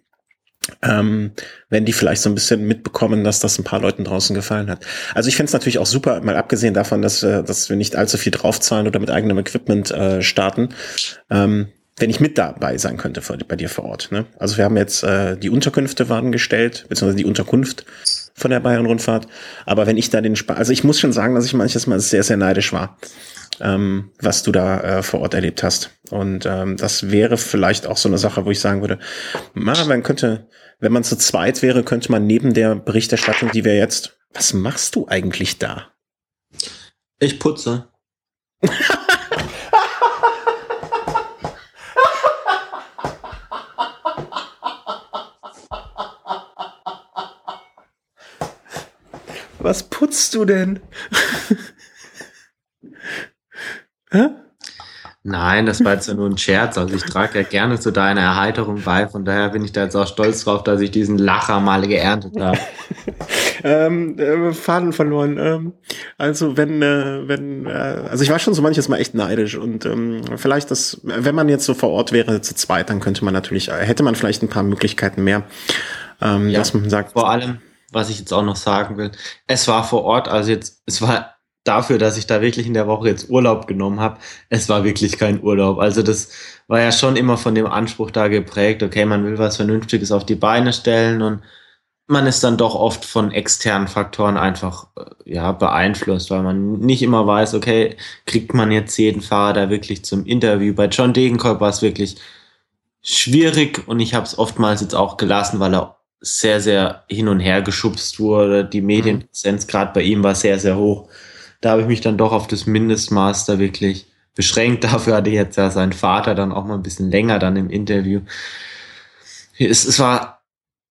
Ähm, wenn die vielleicht so ein bisschen mitbekommen, dass das ein paar Leuten draußen gefallen hat. Also ich fände es natürlich auch super, mal abgesehen davon, dass, äh, dass wir nicht allzu viel draufzahlen oder mit eigenem Equipment äh, starten. Ähm, wenn ich mit dabei sein könnte bei dir vor Ort. Ne? Also wir haben jetzt äh, die Unterkünfte waren gestellt, beziehungsweise die Unterkunft von der Bayern-Rundfahrt. Aber wenn ich da den Spaß, also ich muss schon sagen, dass ich manches Mal sehr, sehr neidisch war, ähm, was du da äh, vor Ort erlebt hast. Und ähm, das wäre vielleicht auch so eine Sache, wo ich sagen würde, na, man könnte, wenn man zu zweit wäre, könnte man neben der Berichterstattung, die wir jetzt, was machst du eigentlich da? Ich putze. Was putzt du denn? Nein, das war jetzt ja nur ein Scherz. Also ich trage ja gerne zu deiner Erheiterung bei. Von daher bin ich da jetzt auch stolz drauf, dass ich diesen Lacher mal geerntet habe. ähm, äh, Faden verloren. Ähm, also wenn, äh, wenn, äh, also ich war schon so manches Mal echt neidisch und ähm, vielleicht das, wenn man jetzt so vor Ort wäre zu zweit, dann könnte man natürlich, hätte man vielleicht ein paar Möglichkeiten mehr, ähm, ja, dass man sagt. Vor allem, was ich jetzt auch noch sagen will. Es war vor Ort, also jetzt, es war dafür, dass ich da wirklich in der Woche jetzt Urlaub genommen habe, es war wirklich kein Urlaub. Also das war ja schon immer von dem Anspruch da geprägt, okay, man will was Vernünftiges auf die Beine stellen und man ist dann doch oft von externen Faktoren einfach äh, ja beeinflusst, weil man nicht immer weiß, okay, kriegt man jetzt jeden Fahrer da wirklich zum Interview. Bei John Degenkolb war es wirklich schwierig und ich habe es oftmals jetzt auch gelassen, weil er sehr, sehr hin und her geschubst wurde. Die Medienpräsenz mhm. gerade bei ihm war sehr, sehr hoch. Da habe ich mich dann doch auf das Mindestmaß da wirklich beschränkt. Dafür hatte jetzt ja sein Vater dann auch mal ein bisschen länger dann im Interview. Es, es war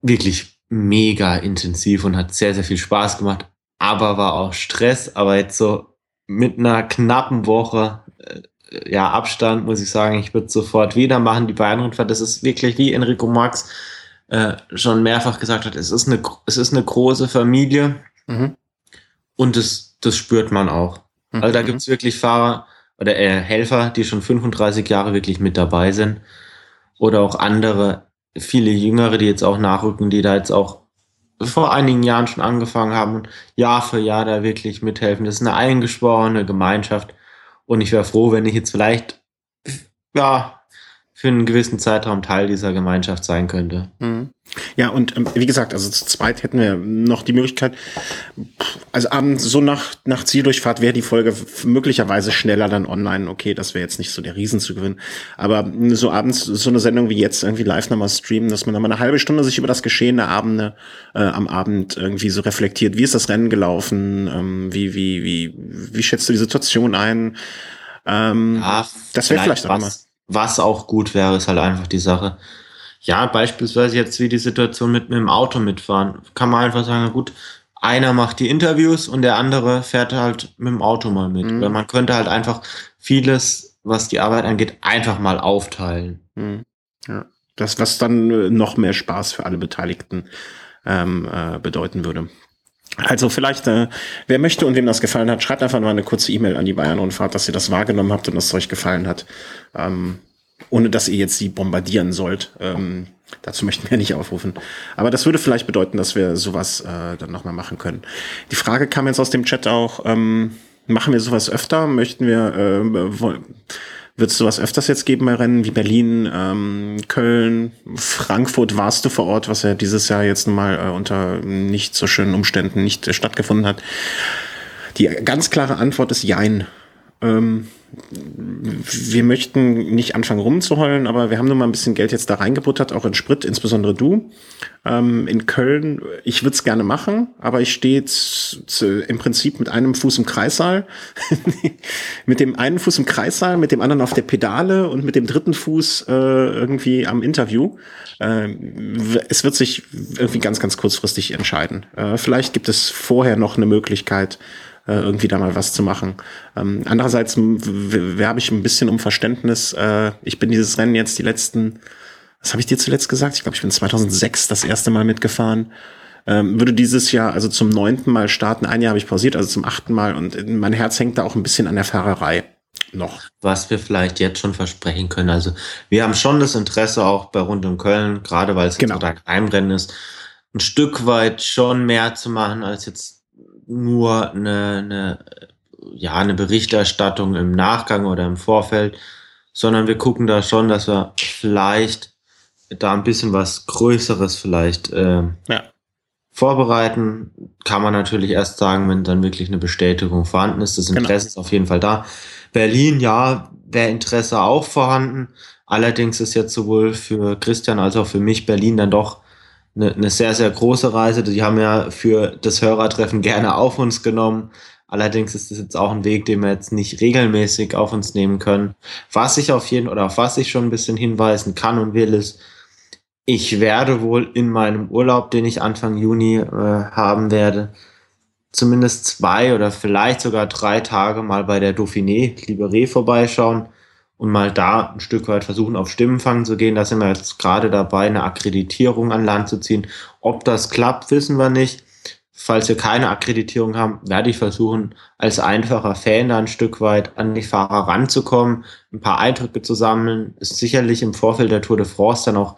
wirklich mega intensiv und hat sehr, sehr viel Spaß gemacht, aber war auch Stress. Aber jetzt so mit einer knappen Woche äh, ja, Abstand, muss ich sagen, ich würde sofort wieder machen, die Bayern-Rundfahrt. Das ist wirklich wie Enrico Max äh, schon mehrfach gesagt hat, es ist eine, es ist eine große Familie mhm. und das, das spürt man auch. Mhm. Also da gibt es wirklich Fahrer oder äh, Helfer, die schon 35 Jahre wirklich mit dabei sind oder auch andere, viele Jüngere, die jetzt auch nachrücken, die da jetzt auch vor einigen Jahren schon angefangen haben und Jahr für Jahr da wirklich mithelfen. Das ist eine eingeschworene Gemeinschaft und ich wäre froh, wenn ich jetzt vielleicht ja für einen gewissen Zeitraum Teil dieser Gemeinschaft sein könnte. Mhm. Ja, und ähm, wie gesagt, also zu zweit hätten wir noch die Möglichkeit, also abends so nach, nach Zieldurchfahrt wäre die Folge möglicherweise schneller dann online. Okay, das wäre jetzt nicht so der Riesenzugewinn. Aber so abends so eine Sendung wie jetzt irgendwie live nochmal streamen, dass man dann mal eine halbe Stunde sich über das Geschehen der Abende, äh, am Abend irgendwie so reflektiert. Wie ist das Rennen gelaufen? Ähm, wie, wie, wie, wie schätzt du die Situation ein? Ähm, ja, das wäre vielleicht auch mal was auch gut wäre, ist halt einfach die Sache. Ja, beispielsweise jetzt wie die Situation mit, mit dem Auto mitfahren. Kann man einfach sagen, gut, einer macht die Interviews und der andere fährt halt mit dem Auto mal mit. Mhm. Weil man könnte halt einfach vieles, was die Arbeit angeht, einfach mal aufteilen. Mhm. Ja. Das, was dann äh, noch mehr Spaß für alle Beteiligten ähm, äh, bedeuten würde. Also vielleicht, äh, wer möchte und wem das gefallen hat, schreibt einfach mal eine kurze E-Mail an die Bayern-Rundfahrt, dass ihr das wahrgenommen habt und dass es euch gefallen hat. Ähm, ohne dass ihr jetzt sie bombardieren sollt. Ähm, dazu möchten wir nicht aufrufen. Aber das würde vielleicht bedeuten, dass wir sowas äh, dann nochmal machen können. Die Frage kam jetzt aus dem Chat auch, ähm, machen wir sowas öfter? Möchten wir, äh, wollen, wird es sowas öfters jetzt geben bei Rennen wie Berlin, ähm, Köln, Frankfurt warst du vor Ort, was ja dieses Jahr jetzt mal äh, unter nicht so schönen Umständen nicht äh, stattgefunden hat. Die ganz klare Antwort ist Jein. Ähm, wir möchten nicht anfangen rumzuheulen, aber wir haben nur mal ein bisschen Geld jetzt da reingebuttert, auch in Sprit, insbesondere du. Ähm, in Köln, ich würde es gerne machen, aber ich stehe im Prinzip mit einem Fuß im Kreissaal, mit dem einen Fuß im Kreissaal, mit dem anderen auf der Pedale und mit dem dritten Fuß äh, irgendwie am Interview. Äh, es wird sich irgendwie ganz, ganz kurzfristig entscheiden. Äh, vielleicht gibt es vorher noch eine Möglichkeit, äh, irgendwie da mal was zu machen. Ähm, andererseits werbe ich ein bisschen um Verständnis. Äh, ich bin dieses Rennen jetzt die letzten, was habe ich dir zuletzt gesagt? Ich glaube, ich bin 2006 das erste Mal mitgefahren. Ähm, würde dieses Jahr also zum neunten Mal starten. Ein Jahr habe ich pausiert, also zum achten Mal. Und mein Herz hängt da auch ein bisschen an der Fahrerei noch. Was wir vielleicht jetzt schon versprechen können. Also wir haben schon das Interesse auch bei Rund um Köln, gerade weil es genau. jetzt ein Heimrennen ist, ein Stück weit schon mehr zu machen als jetzt nur eine, eine, ja, eine Berichterstattung im Nachgang oder im Vorfeld, sondern wir gucken da schon, dass wir vielleicht da ein bisschen was Größeres vielleicht äh, ja. vorbereiten. Kann man natürlich erst sagen, wenn dann wirklich eine Bestätigung vorhanden ist. Das genau. Interesse genau. ist auf jeden Fall da. Berlin, ja, wäre Interesse auch vorhanden. Allerdings ist jetzt sowohl für Christian als auch für mich Berlin dann doch eine, eine sehr, sehr große Reise. Die haben ja für das Hörertreffen gerne auf uns genommen. Allerdings ist das jetzt auch ein Weg, den wir jetzt nicht regelmäßig auf uns nehmen können. Was ich auf jeden oder auf was ich schon ein bisschen hinweisen kann und will, ist, ich werde wohl in meinem Urlaub, den ich Anfang Juni äh, haben werde, zumindest zwei oder vielleicht sogar drei Tage mal bei der Dauphiné Libéré vorbeischauen und mal da ein Stück weit versuchen, auf Stimmenfang zu gehen. Da sind wir jetzt gerade dabei, eine Akkreditierung an Land zu ziehen. Ob das klappt, wissen wir nicht. Falls wir keine Akkreditierung haben, werde ich versuchen, als einfacher Fan da ein Stück weit an die Fahrer ranzukommen, ein paar Eindrücke zu sammeln. Ist sicherlich im Vorfeld der Tour de France dann auch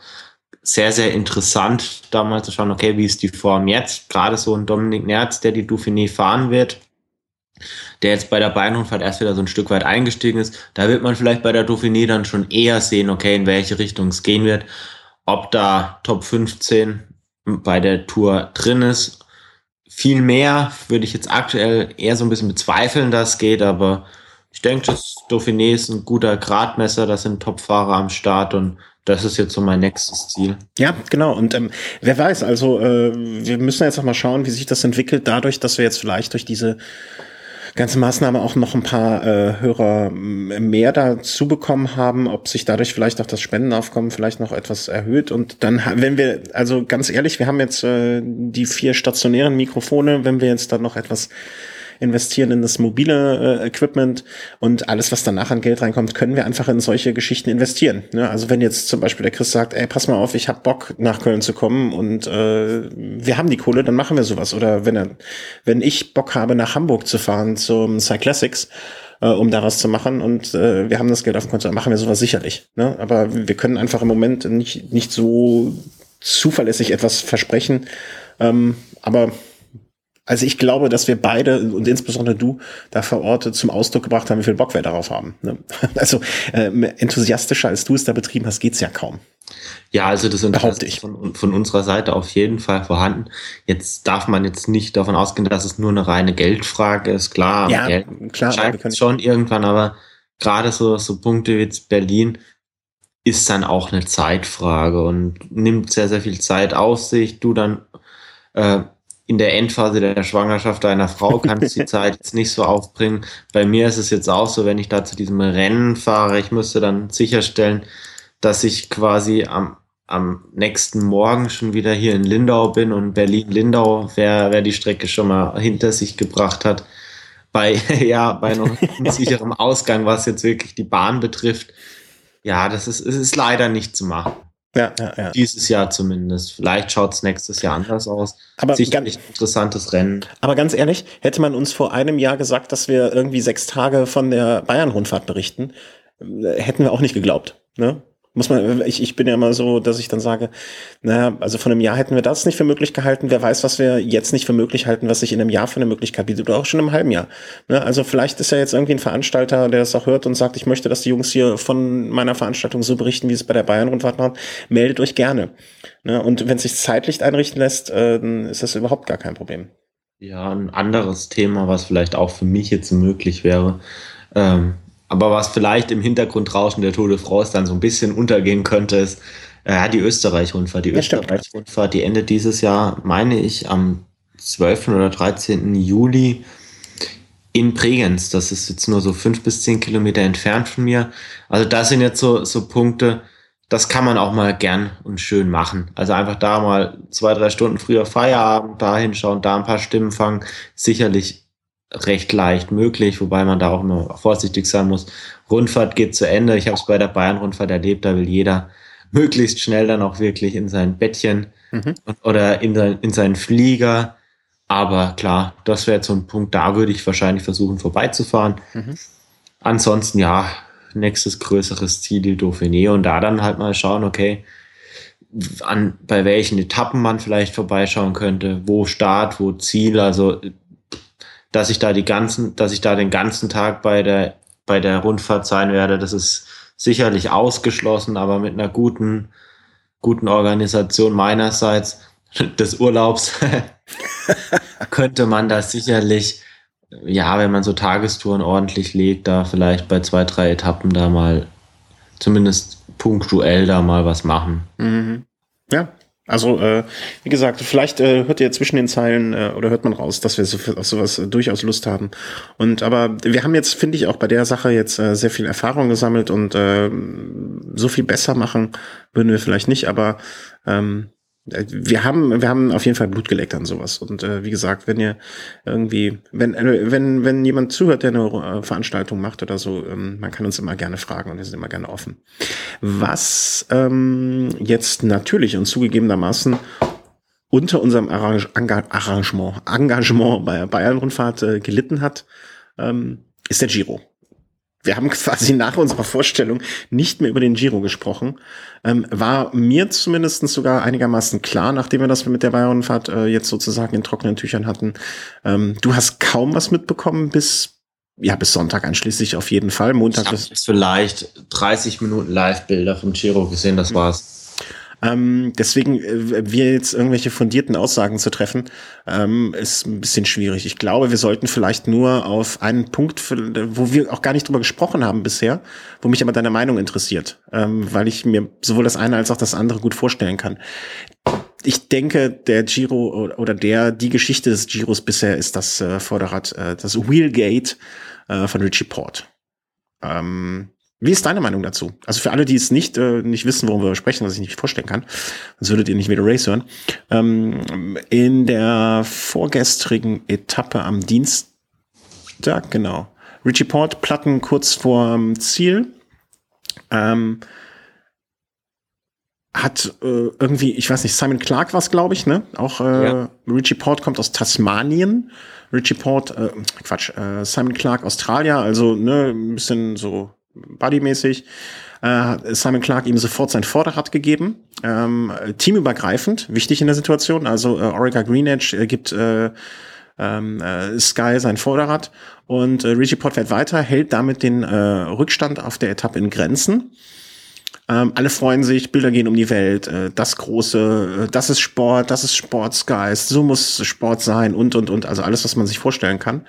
sehr, sehr interessant, da mal zu schauen, okay, wie ist die Form jetzt? Gerade so ein Dominik Nerz, der die Dauphiné fahren wird, der jetzt bei der Bayernrundfahrt erst wieder so ein Stück weit eingestiegen ist. Da wird man vielleicht bei der Dauphiné dann schon eher sehen, okay, in welche Richtung es gehen wird. Ob da Top 15 bei der Tour drin ist. Viel mehr würde ich jetzt aktuell eher so ein bisschen bezweifeln, dass es geht, aber ich denke, das Dauphiné ist ein guter Gradmesser, da sind Topfahrer am Start und das ist jetzt so mein nächstes Ziel. Ja, genau. Und ähm, wer weiß, also äh, wir müssen jetzt noch mal schauen, wie sich das entwickelt, dadurch, dass wir jetzt vielleicht durch diese ganze Maßnahme auch noch ein paar äh, Hörer mehr dazu bekommen haben, ob sich dadurch vielleicht auch das Spendenaufkommen vielleicht noch etwas erhöht. Und dann, wenn wir, also ganz ehrlich, wir haben jetzt äh, die vier stationären Mikrofone, wenn wir jetzt dann noch etwas investieren in das mobile äh, Equipment und alles, was danach an Geld reinkommt, können wir einfach in solche Geschichten investieren. Ne? Also wenn jetzt zum Beispiel der Chris sagt, ey, pass mal auf, ich habe Bock nach Köln zu kommen und äh, wir haben die Kohle, dann machen wir sowas. Oder wenn er, wenn ich Bock habe, nach Hamburg zu fahren zum Cyclassics, äh, um da was zu machen und äh, wir haben das Geld auf dem Konto, dann machen wir sowas sicherlich. Ne? Aber wir können einfach im Moment nicht, nicht so zuverlässig etwas versprechen. Ähm, aber also ich glaube, dass wir beide und insbesondere du da vor Ort zum Ausdruck gebracht haben, wie viel Bock wir darauf haben. Ne? Also äh, enthusiastischer als du es da betrieben hast, geht's ja kaum. Ja, also das Interesse ist von, von unserer Seite auf jeden Fall vorhanden. Jetzt darf man jetzt nicht davon ausgehen, dass es nur eine reine Geldfrage ist. Klar, ja, Geld klar, wir können schon irgendwann, aber gerade so, so Punkte wie jetzt Berlin ist dann auch eine Zeitfrage und nimmt sehr, sehr viel Zeit auf sich. Du dann äh, in der Endphase der Schwangerschaft deiner Frau kannst du die Zeit jetzt nicht so aufbringen. Bei mir ist es jetzt auch so, wenn ich da zu diesem Rennen fahre, ich müsste dann sicherstellen, dass ich quasi am, am nächsten Morgen schon wieder hier in Lindau bin und Berlin-Lindau, wer, wer die Strecke schon mal hinter sich gebracht hat, bei, ja, bei noch unsicherem Ausgang, was jetzt wirklich die Bahn betrifft. Ja, das ist, ist leider nicht zu machen. Ja, ja, ja. Dieses Jahr zumindest. Vielleicht schaut es nächstes Jahr anders aus. Aber Sicherlich ein interessantes Rennen. Aber ganz ehrlich, hätte man uns vor einem Jahr gesagt, dass wir irgendwie sechs Tage von der Bayern-Rundfahrt berichten, äh, hätten wir auch nicht geglaubt. Ne? Muss man, ich, ich bin ja immer so, dass ich dann sage, naja, also von einem Jahr hätten wir das nicht für möglich gehalten. Wer weiß, was wir jetzt nicht für möglich halten, was sich in einem Jahr für eine Möglichkeit bietet oder auch schon im halben Jahr. Ne? Also vielleicht ist ja jetzt irgendwie ein Veranstalter, der das auch hört und sagt, ich möchte, dass die Jungs hier von meiner Veranstaltung so berichten, wie es bei der Bayern-Rundfahrt machen. Meldet euch gerne. Ne? Und wenn es sich zeitlich einrichten lässt, äh, dann ist das überhaupt gar kein Problem. Ja, ein anderes Thema, was vielleicht auch für mich jetzt möglich wäre, Ähm, aber was vielleicht im Hintergrundrauschen der Tour de France dann so ein bisschen untergehen könnte, ist äh, die Österreich-Rundfahrt. Die ja, Österreich-Rundfahrt, die endet dieses Jahr, meine ich, am 12. oder 13. Juli in Bregenz. Das ist jetzt nur so fünf bis zehn Kilometer entfernt von mir. Also das sind jetzt so, so Punkte, das kann man auch mal gern und schön machen. Also einfach da mal zwei, drei Stunden früher Feierabend, da hinschauen, da ein paar Stimmen fangen. Sicherlich recht leicht möglich, wobei man da auch immer vorsichtig sein muss. Rundfahrt geht zu Ende. Ich habe es bei der Bayern-Rundfahrt erlebt, da will jeder möglichst schnell dann auch wirklich in sein Bettchen mhm. oder in, sein, in seinen Flieger. Aber klar, das wäre jetzt so ein Punkt, da würde ich wahrscheinlich versuchen vorbeizufahren. Mhm. Ansonsten ja, nächstes größeres Ziel die Dauphiné und da dann halt mal schauen, okay, an, bei welchen Etappen man vielleicht vorbeischauen könnte, wo Start, wo Ziel, also dass ich da die ganzen, dass ich da den ganzen Tag bei der, bei der Rundfahrt sein werde, das ist sicherlich ausgeschlossen, aber mit einer guten, guten Organisation meinerseits des Urlaubs könnte man da sicherlich ja, wenn man so Tagestouren ordentlich legt, da vielleicht bei zwei, drei Etappen da mal zumindest punktuell da mal was machen. Mhm. Ja, also äh, wie gesagt, vielleicht äh, hört ihr zwischen den Zeilen äh, oder hört man raus, dass wir so, auf sowas äh, durchaus Lust haben. Und aber wir haben jetzt, finde ich, auch bei der Sache jetzt äh, sehr viel Erfahrung gesammelt und äh, so viel besser machen würden wir vielleicht nicht, aber ähm, wir haben, wir haben auf jeden Fall Blut geleckt an sowas. Und äh, wie gesagt, wenn ihr irgendwie, wenn, äh, wenn, wenn jemand zuhört, der eine äh, Veranstaltung macht oder so, ähm, man kann uns immer gerne fragen und wir sind immer gerne offen. Was ähm, jetzt natürlich und zugegebenermaßen unter unserem Arrange Arrangement, Engagement bei Bayern-Rundfahrt äh, gelitten hat, ähm, ist der Giro wir haben quasi nach unserer Vorstellung nicht mehr über den Giro gesprochen. Ähm, war mir zumindest sogar einigermaßen klar, nachdem wir das mit der Bayernfahrt äh, jetzt sozusagen in trockenen Tüchern hatten. Ähm, du hast kaum was mitbekommen bis ja, bis Sonntag einschließlich auf jeden Fall. Montag ich habe vielleicht 30 Minuten Live-Bilder vom Giro gesehen, das war's. Ähm, deswegen, äh, wir jetzt irgendwelche fundierten Aussagen zu treffen, ähm, ist ein bisschen schwierig. Ich glaube, wir sollten vielleicht nur auf einen Punkt, wo wir auch gar nicht drüber gesprochen haben bisher, wo mich aber deine Meinung interessiert, ähm, weil ich mir sowohl das eine als auch das andere gut vorstellen kann. Ich denke, der Giro oder der, die Geschichte des Giros bisher ist das äh, Vorderrad, äh, das Wheelgate äh, von Richie Port. Ähm, wie ist deine Meinung dazu? Also für alle, die es nicht, äh, nicht wissen, worum wir sprechen, was ich nicht vorstellen kann, sonst würdet ihr nicht wieder Race hören. Ähm, in der vorgestrigen Etappe am Dienstag, genau, Richie Port, Platten kurz vorm Ziel, ähm, hat äh, irgendwie, ich weiß nicht, Simon Clark war es, glaube ich, ne? Auch äh, ja. Richie Port kommt aus Tasmanien. Richie Port, äh, Quatsch, äh, Simon Clark Australier, also ne, ein bisschen so bodymäßig, äh, Simon Clark ihm sofort sein Vorderrad gegeben. Ähm, teamübergreifend, wichtig in der Situation. Also äh, Orica Green Edge äh, gibt äh, ähm, äh, Sky sein Vorderrad und äh, Richie Pott fährt weiter, hält damit den äh, Rückstand auf der Etappe in Grenzen. Ähm, alle freuen sich, Bilder gehen um die Welt, äh, das große, äh, das ist Sport, das ist Sportsgeist, so muss Sport sein und und und, also alles, was man sich vorstellen kann.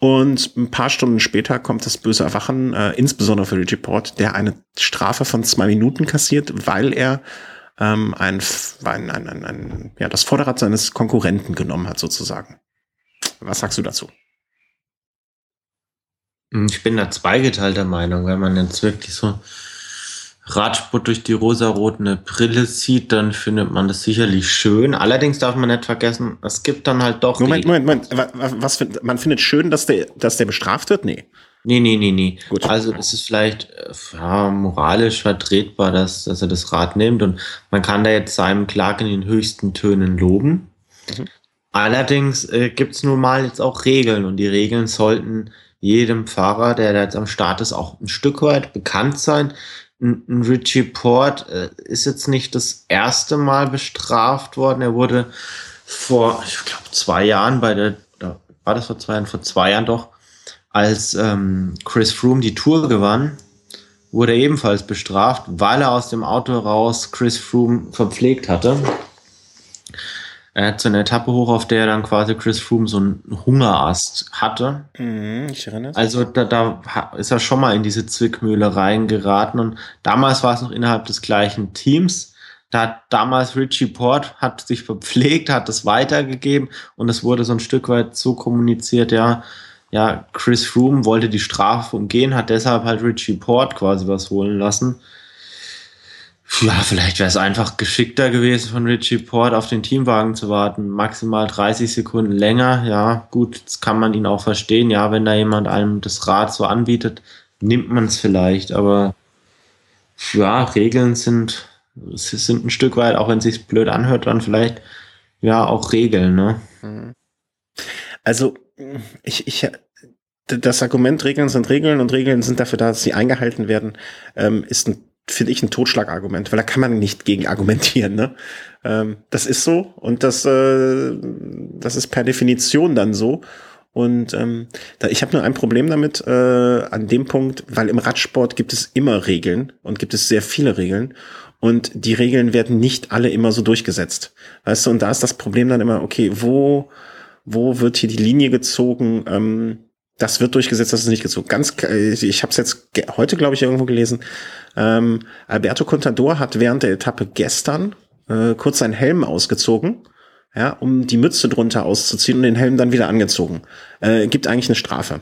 Und ein paar Stunden später kommt das böse Erwachen, äh, insbesondere für Richie Port, der eine Strafe von zwei Minuten kassiert, weil er ähm, ein, ein, ein, ein, ein, ja, das Vorderrad seines Konkurrenten genommen hat, sozusagen. Was sagst du dazu? Ich bin da zweigeteilter Meinung, wenn man jetzt wirklich so Radsport durch die rosarotene Brille sieht, dann findet man das sicherlich schön. Allerdings darf man nicht vergessen, es gibt dann halt doch. Moment, Moment, Moment. Was, man findet schön, dass der, dass der bestraft wird? Nee. Nee, nee, nee, nee. Gut. Also es ist vielleicht äh, ja, moralisch vertretbar, dass, dass er das Rad nimmt und man kann da jetzt seinem Clark in den höchsten Tönen loben. Mhm. Allerdings äh, gibt es nun mal jetzt auch Regeln und die Regeln sollten jedem Fahrer, der da jetzt am Start ist, auch ein Stück weit bekannt sein ein Richie Port äh, ist jetzt nicht das erste Mal bestraft worden. Er wurde vor, ich glaube, zwei Jahren bei der, war das vor zwei Jahren? Vor zwei Jahren doch, als ähm, Chris Froome die Tour gewann, wurde er ebenfalls bestraft, weil er aus dem Auto raus Chris Froome verpflegt hatte. Er hat so eine Etappe hoch, auf der dann quasi Chris Froome so einen Hungerast hatte. Mhm, ich erinnere. Also da, da ist er schon mal in diese Zwickmühle reingeraten und damals war es noch innerhalb des gleichen Teams. Da hat damals Richie Port hat sich verpflegt, hat das weitergegeben und es wurde so ein Stück weit so kommuniziert, ja, ja, Chris Froome wollte die Strafe umgehen, hat deshalb halt Richie Port quasi was holen lassen. Ja, vielleicht wäre es einfach geschickter gewesen, von Richie Port auf den Teamwagen zu warten. Maximal 30 Sekunden länger. Ja, gut, das kann man ihn auch verstehen. Ja, wenn da jemand einem das Rad so anbietet, nimmt man es vielleicht. Aber ja, Regeln sind, sind ein Stück weit, auch wenn es sich blöd anhört, dann vielleicht ja auch Regeln. Ne? Mhm. Also ich, ich, das Argument Regeln sind Regeln und Regeln sind dafür da, dass sie eingehalten werden, ähm, ist ein finde ich ein Totschlagargument, weil da kann man nicht gegen argumentieren. Ne? Ähm, das ist so und das, äh, das ist per Definition dann so. Und ähm, da, ich habe nur ein Problem damit äh, an dem Punkt, weil im Radsport gibt es immer Regeln und gibt es sehr viele Regeln und die Regeln werden nicht alle immer so durchgesetzt. Weißt du, und da ist das Problem dann immer, okay, wo, wo wird hier die Linie gezogen? Ähm, das wird durchgesetzt, das ist nicht gezogen. Ganz, ich habe es jetzt heute, glaube ich, irgendwo gelesen. Ähm, Alberto Contador hat während der Etappe gestern äh, kurz seinen Helm ausgezogen, ja, um die Mütze drunter auszuziehen und den Helm dann wieder angezogen. Äh, gibt eigentlich eine Strafe.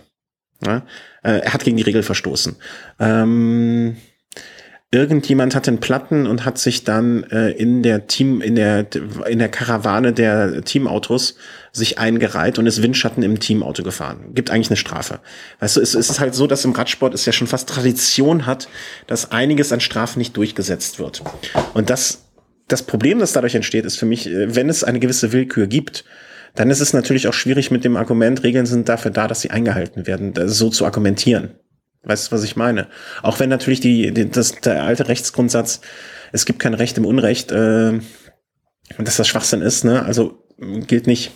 Ja? Äh, er hat gegen die Regel verstoßen. Ähm, irgendjemand hat den Platten und hat sich dann äh, in der Team, in der, in der Karawane der Teamautos sich eingereiht und ist Windschatten im Teamauto gefahren. Gibt eigentlich eine Strafe. Weißt du, es ist halt so, dass im Radsport es ja schon fast Tradition hat, dass einiges an Strafen nicht durchgesetzt wird. Und das, das Problem, das dadurch entsteht, ist für mich, äh, wenn es eine gewisse Willkür gibt, dann ist es natürlich auch schwierig mit dem Argument, Regeln sind dafür da, dass sie eingehalten werden, so zu argumentieren. Weißt du, was ich meine? Auch wenn natürlich die, die das, der alte Rechtsgrundsatz, es gibt kein Recht im Unrecht, äh, dass das Schwachsinn ist, ne? Also gilt nicht.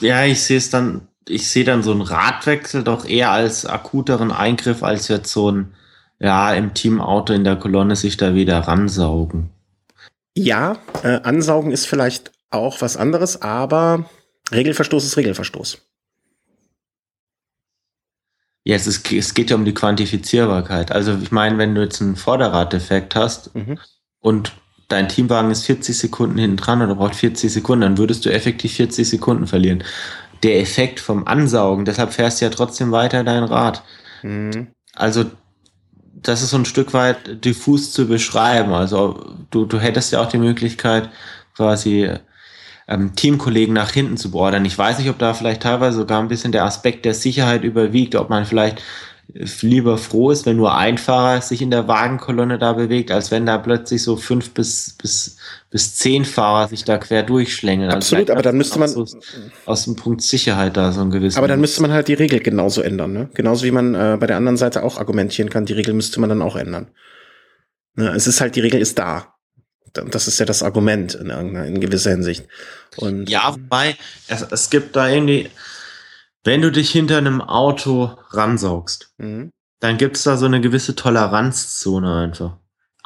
Ja, ich sehe es dann, ich sehe dann so einen Radwechsel doch eher als akuteren Eingriff, als jetzt so ein, ja, im Teamauto in der Kolonne sich da wieder ransaugen. Ja, äh, ansaugen ist vielleicht auch was anderes, aber Regelverstoß ist Regelverstoß. Ja, es, ist, es geht ja um die Quantifizierbarkeit. Also ich meine, wenn du jetzt einen Vorderraddefekt hast mhm. und dein Teamwagen ist 40 Sekunden hinten dran oder braucht 40 Sekunden, dann würdest du effektiv 40 Sekunden verlieren. Der Effekt vom Ansaugen, deshalb fährst du ja trotzdem weiter dein Rad. Mhm. Also das ist so ein Stück weit diffus zu beschreiben. Also du, du hättest ja auch die Möglichkeit, quasi ähm, Teamkollegen nach hinten zu beordern. Ich weiß nicht, ob da vielleicht teilweise sogar ein bisschen der Aspekt der Sicherheit überwiegt, ob man vielleicht äh, lieber froh ist, wenn nur ein Fahrer sich in der Wagenkolonne da bewegt, als wenn da plötzlich so fünf bis, bis, bis zehn Fahrer sich da quer durchschlängeln. Also Absolut, also aber dann müsste man so aus dem Punkt Sicherheit da so ein gewisses. Aber dann müsste man halt die Regel genauso ändern, ne? Genauso wie man äh, bei der anderen Seite auch argumentieren kann, die Regel müsste man dann auch ändern. Ne? Es ist halt, die Regel ist da das ist ja das Argument in, in gewisser Hinsicht. Und ja, wobei, es, es gibt da irgendwie, wenn du dich hinter einem Auto ransaugst, mhm. dann gibt es da so eine gewisse Toleranzzone einfach.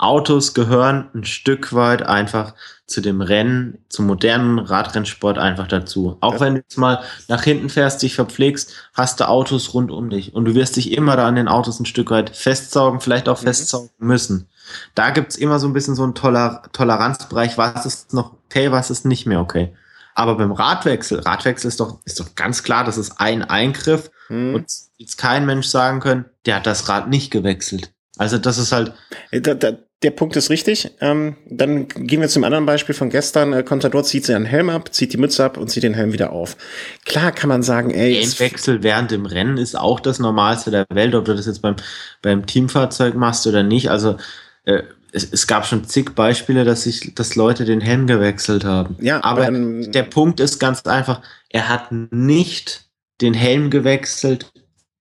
Autos gehören ein Stück weit einfach zu dem Rennen, zum modernen Radrennsport einfach dazu. Auch ja. wenn du jetzt mal nach hinten fährst, dich verpflegst, hast du Autos rund um dich und du wirst dich immer da an den Autos ein Stück weit festsaugen, vielleicht auch mhm. festsaugen müssen. Da gibt's immer so ein bisschen so einen Toler Toleranzbereich, was ist noch okay, was ist nicht mehr okay. Aber beim Radwechsel, Radwechsel ist doch, ist doch ganz klar, das ist ein Eingriff hm. und jetzt kein Mensch sagen können, der hat das Rad nicht gewechselt. Also das ist halt. Äh, da, da, der Punkt ist richtig. Ähm, dann gehen wir zum anderen Beispiel von gestern. Äh, Contador zieht seinen Helm ab, zieht die Mütze ab und zieht den Helm wieder auf. Klar kann man sagen, ey. Wechsel während dem Rennen ist auch das Normalste der Welt, ob du das jetzt beim, beim Teamfahrzeug machst oder nicht. Also äh, es, es, gab schon zig Beispiele, dass sich, dass Leute den Helm gewechselt haben. Ja, aber ähm, der Punkt ist ganz einfach, er hat nicht den Helm gewechselt,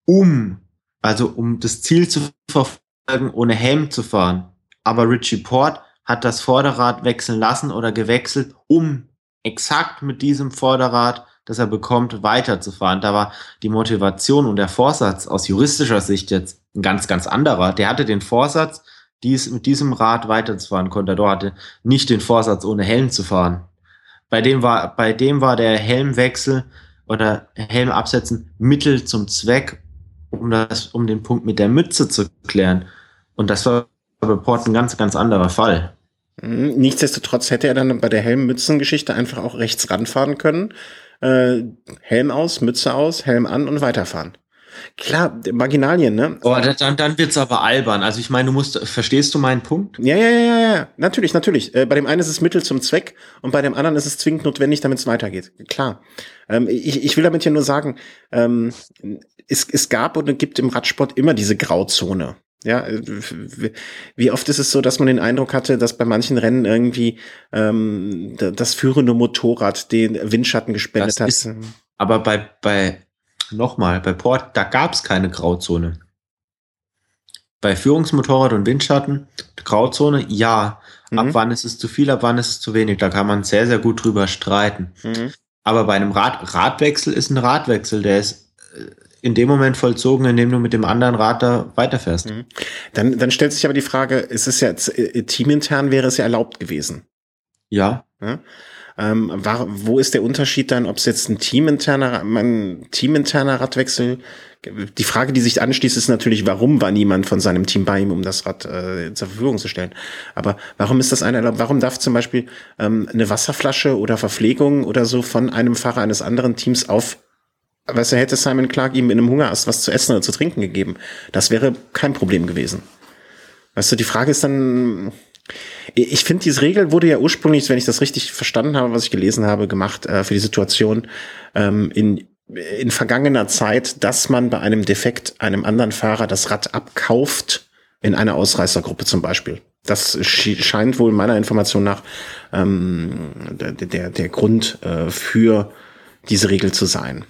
um, also um das Ziel zu verfolgen, ohne Helm zu fahren. Aber Richie Port hat das Vorderrad wechseln lassen oder gewechselt, um exakt mit diesem Vorderrad, das er bekommt, weiterzufahren. Da war die Motivation und der Vorsatz aus juristischer Sicht jetzt ein ganz, ganz anderer. Der hatte den Vorsatz, dies, mit diesem Rad weiterzufahren. Contador hatte nicht den Vorsatz, ohne Helm zu fahren. Bei dem war, bei dem war der Helmwechsel oder Helm absetzen Mittel zum Zweck, um das, um den Punkt mit der Mütze zu klären. Und das war bei Port ein ganz, ganz anderer Fall. Mhm. Nichtsdestotrotz hätte er dann bei der Helm-Mützen-Geschichte einfach auch rechts ranfahren können. Äh, Helm aus, Mütze aus, Helm an und weiterfahren. Klar, Marginalien, ne? Oh, dann, dann wird's aber albern. Also ich meine, du musst, verstehst du meinen Punkt? Ja, ja, ja, ja, natürlich, natürlich. Äh, bei dem einen ist es Mittel zum Zweck und bei dem anderen ist es zwingend notwendig, damit es weitergeht. Klar. Ähm, ich, ich will damit ja nur sagen, ähm, es, es gab und gibt im Radsport immer diese Grauzone. Ja, äh, wie oft ist es so, dass man den Eindruck hatte, dass bei manchen Rennen irgendwie ähm, das führende Motorrad den Windschatten gespendet das hat? Ist, aber bei, bei nochmal, bei Port, da gab es keine Grauzone. Bei Führungsmotorrad und Windschatten, Grauzone, ja. Mhm. Ab wann ist es zu viel, ab wann ist es zu wenig? Da kann man sehr, sehr gut drüber streiten. Mhm. Aber bei einem Rad, Radwechsel ist ein Radwechsel, der ist äh, in dem Moment vollzogen, in dem du mit dem anderen Rad da weiterfährst. Mhm. Dann, dann stellt sich aber die Frage, ist es ja äh, teamintern wäre es ja erlaubt gewesen? Ja. ja? Ähm, war, wo ist der Unterschied dann, ob es jetzt ein teaminterner, ein teaminterner Radwechsel die Frage, die sich anschließt, ist natürlich, warum war niemand von seinem Team bei ihm, um das Rad äh, zur Verfügung zu stellen? Aber warum ist das eine erlaubt? Warum darf zum Beispiel ähm, eine Wasserflasche oder Verpflegung oder so von einem Fahrer eines anderen Teams auf Weißt du, hätte Simon Clark ihm in einem Hungerast was zu essen oder zu trinken gegeben, das wäre kein Problem gewesen. Weißt du, die Frage ist dann, ich finde, diese Regel wurde ja ursprünglich, wenn ich das richtig verstanden habe, was ich gelesen habe, gemacht äh, für die Situation ähm, in, in vergangener Zeit, dass man bei einem Defekt einem anderen Fahrer das Rad abkauft, in einer Ausreißergruppe zum Beispiel. Das scheint wohl meiner Information nach ähm, der, der, der Grund äh, für diese Regel zu sein.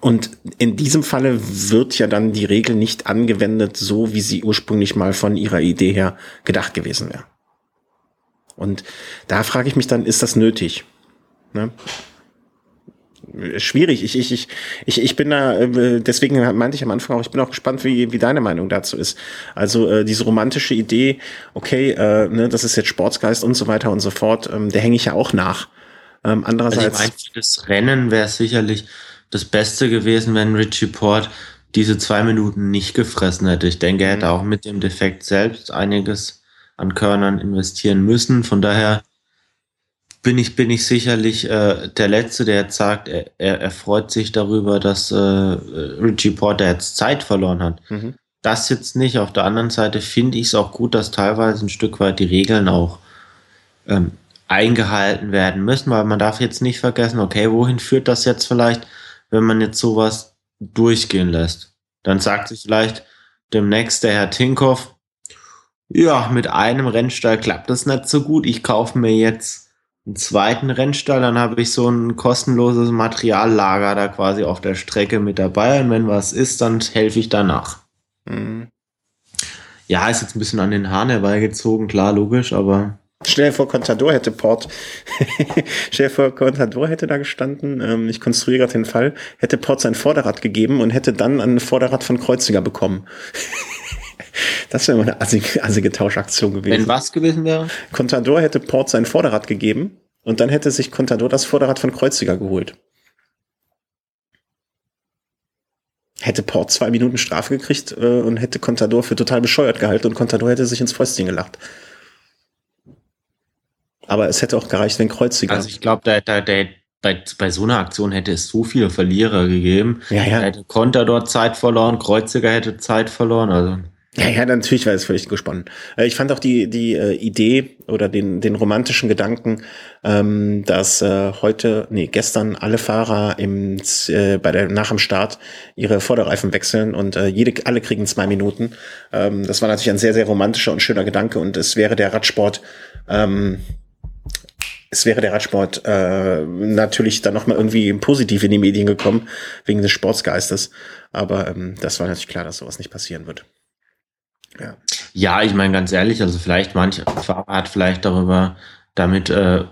Und in diesem Falle wird ja dann die Regel nicht angewendet, so wie sie ursprünglich mal von ihrer Idee her gedacht gewesen wäre. Und da frage ich mich dann, ist das nötig? Ne? Schwierig. Ich, ich, ich, ich, ich bin da, äh, deswegen meinte ich am Anfang auch, ich bin auch gespannt, wie, wie deine Meinung dazu ist. Also äh, diese romantische Idee, okay, äh, ne, das ist jetzt Sportsgeist und so weiter und so fort, ähm, der hänge ich ja auch nach. Ähm, andererseits. Also ich meine, das Rennen wäre sicherlich das Beste gewesen, wenn Richie Port diese zwei Minuten nicht gefressen hätte. Ich denke, er hätte mhm. auch mit dem Defekt selbst einiges an Körnern investieren müssen. Von daher bin ich, bin ich sicherlich äh, der Letzte, der jetzt sagt, er, er, er freut sich darüber, dass äh, Richie Porter jetzt Zeit verloren hat. Mhm. Das jetzt nicht. Auf der anderen Seite finde ich es auch gut, dass teilweise ein Stück weit die Regeln auch ähm, eingehalten werden müssen, weil man darf jetzt nicht vergessen, okay, wohin führt das jetzt vielleicht wenn man jetzt sowas durchgehen lässt. Dann sagt sich vielleicht demnächst der Herr Tinkoff, ja, mit einem Rennstall klappt das nicht so gut. Ich kaufe mir jetzt einen zweiten Rennstall, dann habe ich so ein kostenloses Materiallager da quasi auf der Strecke mit dabei und wenn was ist, dann helfe ich danach. Mhm. Ja, ist jetzt ein bisschen an den Haaren herbeigezogen, klar, logisch, aber Stell dir vor, Contador hätte Port, stell dir vor, Contador hätte da gestanden, ähm, ich konstruiere gerade den Fall, hätte Port sein Vorderrad gegeben und hätte dann ein Vorderrad von Kreuziger bekommen. das wäre mal eine assige, assige Tauschaktion gewesen. Wenn was gewesen wäre? Contador hätte Port sein Vorderrad gegeben und dann hätte sich Contador das Vorderrad von Kreuziger geholt. Hätte Port zwei Minuten Strafe gekriegt äh, und hätte Contador für total bescheuert gehalten und Contador hätte sich ins Fäustchen gelacht. Aber es hätte auch gereicht, wenn Kreuziger. Also ich glaube, da, da, da, bei, bei so einer Aktion hätte es so viele Verlierer gegeben. Ja, ja. Hätte Konter dort Zeit verloren, Kreuziger hätte Zeit verloren. Also. Ja, ja, natürlich war es völlig gespannt. Äh, ich fand auch die, die äh, Idee oder den, den romantischen Gedanken, ähm, dass äh, heute, nee, gestern alle Fahrer im, äh, bei der, nach dem Start ihre Vorderreifen wechseln und äh, jede, alle kriegen zwei Minuten. Ähm, das war natürlich ein sehr, sehr romantischer und schöner Gedanke und es wäre der Radsport ähm, es wäre der Radsport äh, natürlich dann nochmal irgendwie positiv in die Medien gekommen, wegen des Sportsgeistes. Aber ähm, das war natürlich klar, dass sowas nicht passieren wird. Ja, ja ich meine ganz ehrlich, also vielleicht manch Fahrer hat vielleicht darüber damit äh,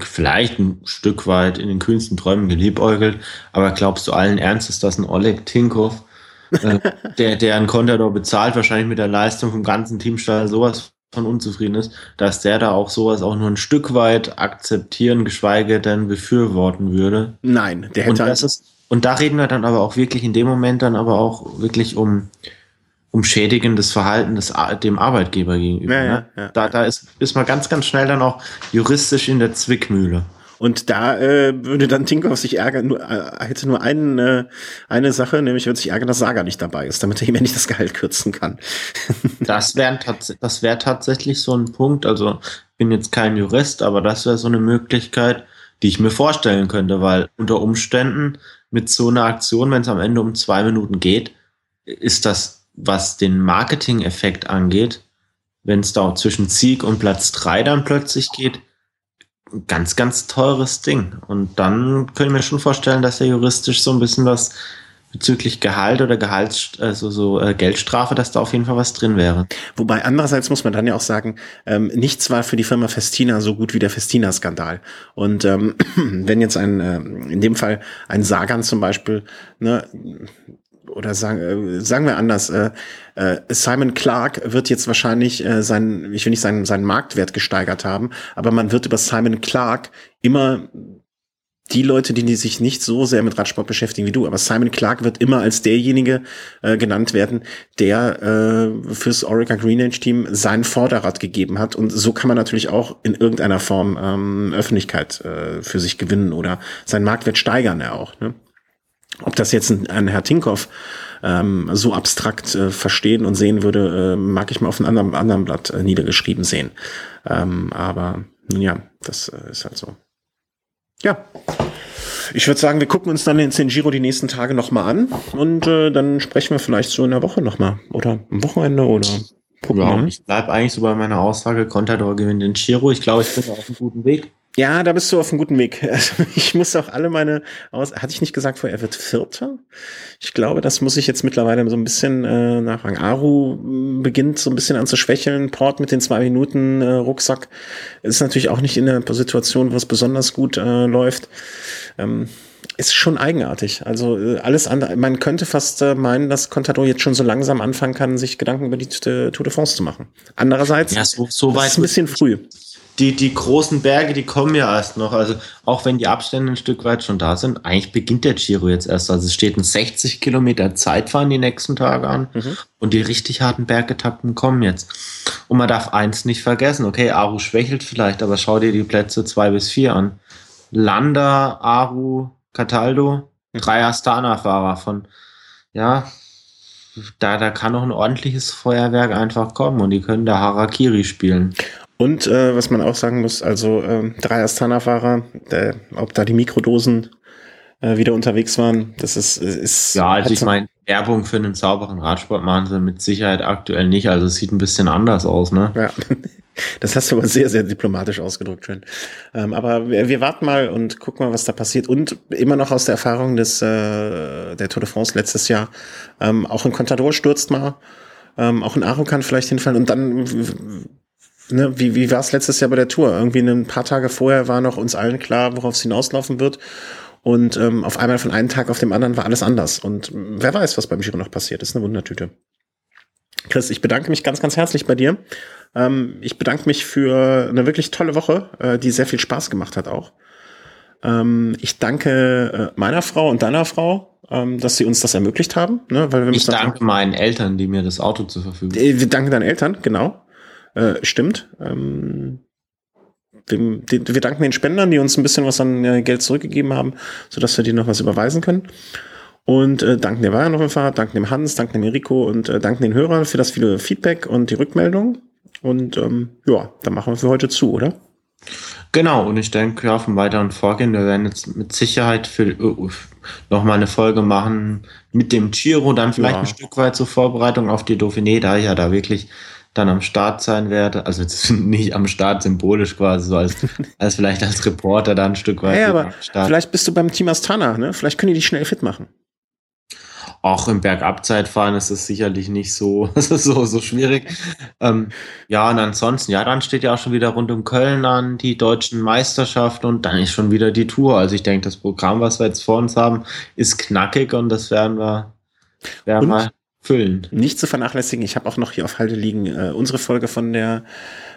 vielleicht ein Stück weit in den kühnsten Träumen geliebäugelt, aber glaubst du allen Ernstes, dass ein Oleg Tinkov äh, der, der einen Contador bezahlt, wahrscheinlich mit der Leistung vom ganzen Teamstall sowas von unzufrieden ist, dass der da auch sowas auch nur ein Stück weit akzeptieren, geschweige denn befürworten würde. Nein, der hätte und, das ist, und da reden wir dann aber auch wirklich in dem Moment dann aber auch wirklich um, um schädigendes Verhalten des, dem Arbeitgeber gegenüber. Ja, ne? ja, ja, da da ist, ist man ganz, ganz schnell dann auch juristisch in der Zwickmühle. Und da äh, würde dann Tinkoff sich ärgern, nur, äh, hätte nur einen, äh, eine Sache, nämlich würde sich ärgern, dass Saga nicht dabei ist, damit er ihm endlich das Gehalt kürzen kann. das wäre tats das wär tatsächlich so ein Punkt, also bin jetzt kein Jurist, aber das wäre so eine Möglichkeit, die ich mir vorstellen könnte, weil unter Umständen mit so einer Aktion, wenn es am Ende um zwei Minuten geht, ist das, was den Marketing-Effekt angeht, wenn es da zwischen Sieg und Platz drei dann plötzlich geht, ganz, ganz teures Ding. Und dann können wir schon vorstellen, dass er juristisch so ein bisschen was bezüglich Gehalt oder Gehalts, also so äh, Geldstrafe, dass da auf jeden Fall was drin wäre. Wobei andererseits muss man dann ja auch sagen, ähm, nichts war für die Firma Festina so gut wie der Festina-Skandal. Und ähm, wenn jetzt ein, äh, in dem Fall ein Sagan zum Beispiel, ne, oder sagen, äh, sagen wir anders, äh, äh, Simon Clark wird jetzt wahrscheinlich äh, seinen, ich will nicht sagen, seinen Marktwert gesteigert haben, aber man wird über Simon Clark immer die Leute, die, die sich nicht so sehr mit Radsport beschäftigen wie du, aber Simon Clark wird immer als derjenige äh, genannt werden, der äh, fürs Orica Green Age Team sein Vorderrad gegeben hat. Und so kann man natürlich auch in irgendeiner Form ähm, Öffentlichkeit äh, für sich gewinnen oder seinen Marktwert steigern ja auch. Ne? Ob das jetzt ein, ein Herr Tinkoff ähm, so abstrakt äh, verstehen und sehen würde, äh, mag ich mal auf einem anderen, anderen Blatt äh, niedergeschrieben sehen. Ähm, aber ja, das äh, ist halt so. Ja. Ich würde sagen, wir gucken uns dann den Giro die nächsten Tage nochmal an und äh, dann sprechen wir vielleicht so in der Woche nochmal oder am Wochenende oder gucken ja, Ich bleibe eigentlich so bei meiner Aussage, Contador gewinnt den Giro. Ich glaube, ich bin auf einem guten Weg. Ja, da bist du auf einem guten Weg. Also ich muss auch alle meine aus. Hatte ich nicht gesagt vorher, er wird Vierter? Ich glaube, das muss ich jetzt mittlerweile so ein bisschen äh, nachfragen. Aru hm, beginnt so ein bisschen an zu schwächeln. Port mit den zwei Minuten äh, Rucksack ist natürlich auch nicht in der Situation, wo es besonders gut äh, läuft. Ähm, ist schon eigenartig. Also äh, alles andere, man könnte fast äh, meinen, dass Contador jetzt schon so langsam anfangen kann, sich Gedanken über die Tour de France zu machen. Andererseits ja, so, so weit ist ein bisschen früh die, die großen Berge, die kommen ja erst noch. Also auch wenn die Abstände ein Stück weit schon da sind, eigentlich beginnt der Giro jetzt erst. Also es steht ein 60 Kilometer Zeitfahren die nächsten Tage an mhm. und die richtig harten Bergetappen kommen jetzt. Und man darf eins nicht vergessen, okay, Aru schwächelt vielleicht, aber schau dir die Plätze zwei bis vier an. Landa, Aru, Cataldo, mhm. drei Astana-Fahrer von, ja, da, da kann noch ein ordentliches Feuerwerk einfach kommen und die können da Harakiri spielen. Und äh, was man auch sagen muss, also äh, drei Astana-Fahrer, äh, ob da die Mikrodosen äh, wieder unterwegs waren, das ist, ist Ja, also ich meine, Werbung für einen sauberen Radsport machen sie mit Sicherheit aktuell nicht. Also es sieht ein bisschen anders aus, ne? Ja. Das hast du aber sehr, sehr diplomatisch ausgedrückt, schön. Ähm, aber wir, wir, warten mal und gucken mal, was da passiert. Und immer noch aus der Erfahrung des äh, der Tour de France letztes Jahr, ähm, auch ein Contador stürzt mal, ähm, auch ein Aro kann vielleicht hinfallen und dann ne, wie, wie war es letztes Jahr bei der Tour? Irgendwie ein paar Tage vorher war noch uns allen klar, worauf es hinauslaufen wird. Und ähm, auf einmal von einem Tag auf dem anderen war alles anders. Und wer weiß, was beim Giro noch passiert. Das ist eine Wundertüte. Chris, ich bedanke mich ganz, ganz herzlich bei dir. Ähm, ich bedanke mich für eine wirklich tolle Woche, äh, die sehr viel Spaß gemacht hat auch. Ähm, ich danke äh, meiner Frau und deiner Frau, ähm, dass sie uns das ermöglicht haben. Ne, weil wir ich danke meinen Eltern, die mir das Auto zur Verfügung stellen. Wir danken deinen Eltern, genau. Äh, stimmt. Ähm, wir, wir, danken den Spendern, die uns ein bisschen was an äh, Geld zurückgegeben haben, sodass wir dir noch was überweisen können. Und äh, danken der Bayern auf jeden Fall, danken dem Hans, danken dem Eriko und äh, danken den Hörern für das viele Feedback und die Rückmeldung. Und ähm, ja, dann machen wir für heute zu, oder? Genau, und ich denke, ja, vom weiteren Vorgehen, wir werden jetzt mit Sicherheit für uh, nochmal eine Folge machen mit dem Giro, dann vielleicht ja. ein Stück weit zur Vorbereitung auf die Dauphiné, da ich ja da wirklich dann am Start sein werde. Also nicht am Start symbolisch quasi, so als, als vielleicht als Reporter dann ein Stück weit. Ja, aber vielleicht bist du beim Team Astana, ne? Vielleicht können die dich schnell fit machen. Auch im Bergabzeitfahren ist es sicherlich nicht so, so, so schwierig. Ähm, ja, und ansonsten, ja, dann steht ja auch schon wieder rund um Köln an, die deutschen Meisterschaften und dann ist schon wieder die Tour. Also ich denke, das Programm, was wir jetzt vor uns haben, ist knackig und das werden wir Und mal füllen. nicht zu vernachlässigen, ich habe auch noch hier auf Halde liegen äh, unsere Folge von der,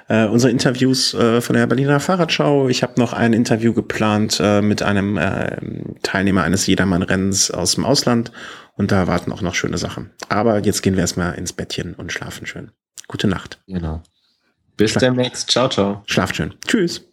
äh, unsere Interviews äh, von der Berliner Fahrradschau. Ich habe noch ein Interview geplant äh, mit einem äh, Teilnehmer eines Jedermann-Rennens aus dem Ausland und da warten auch noch schöne Sachen. Aber jetzt gehen wir erstmal ins Bettchen und schlafen schön. Gute Nacht. Genau. Bis Schla- demnächst. Ciao, ciao. Schlaft schön. Tschüss.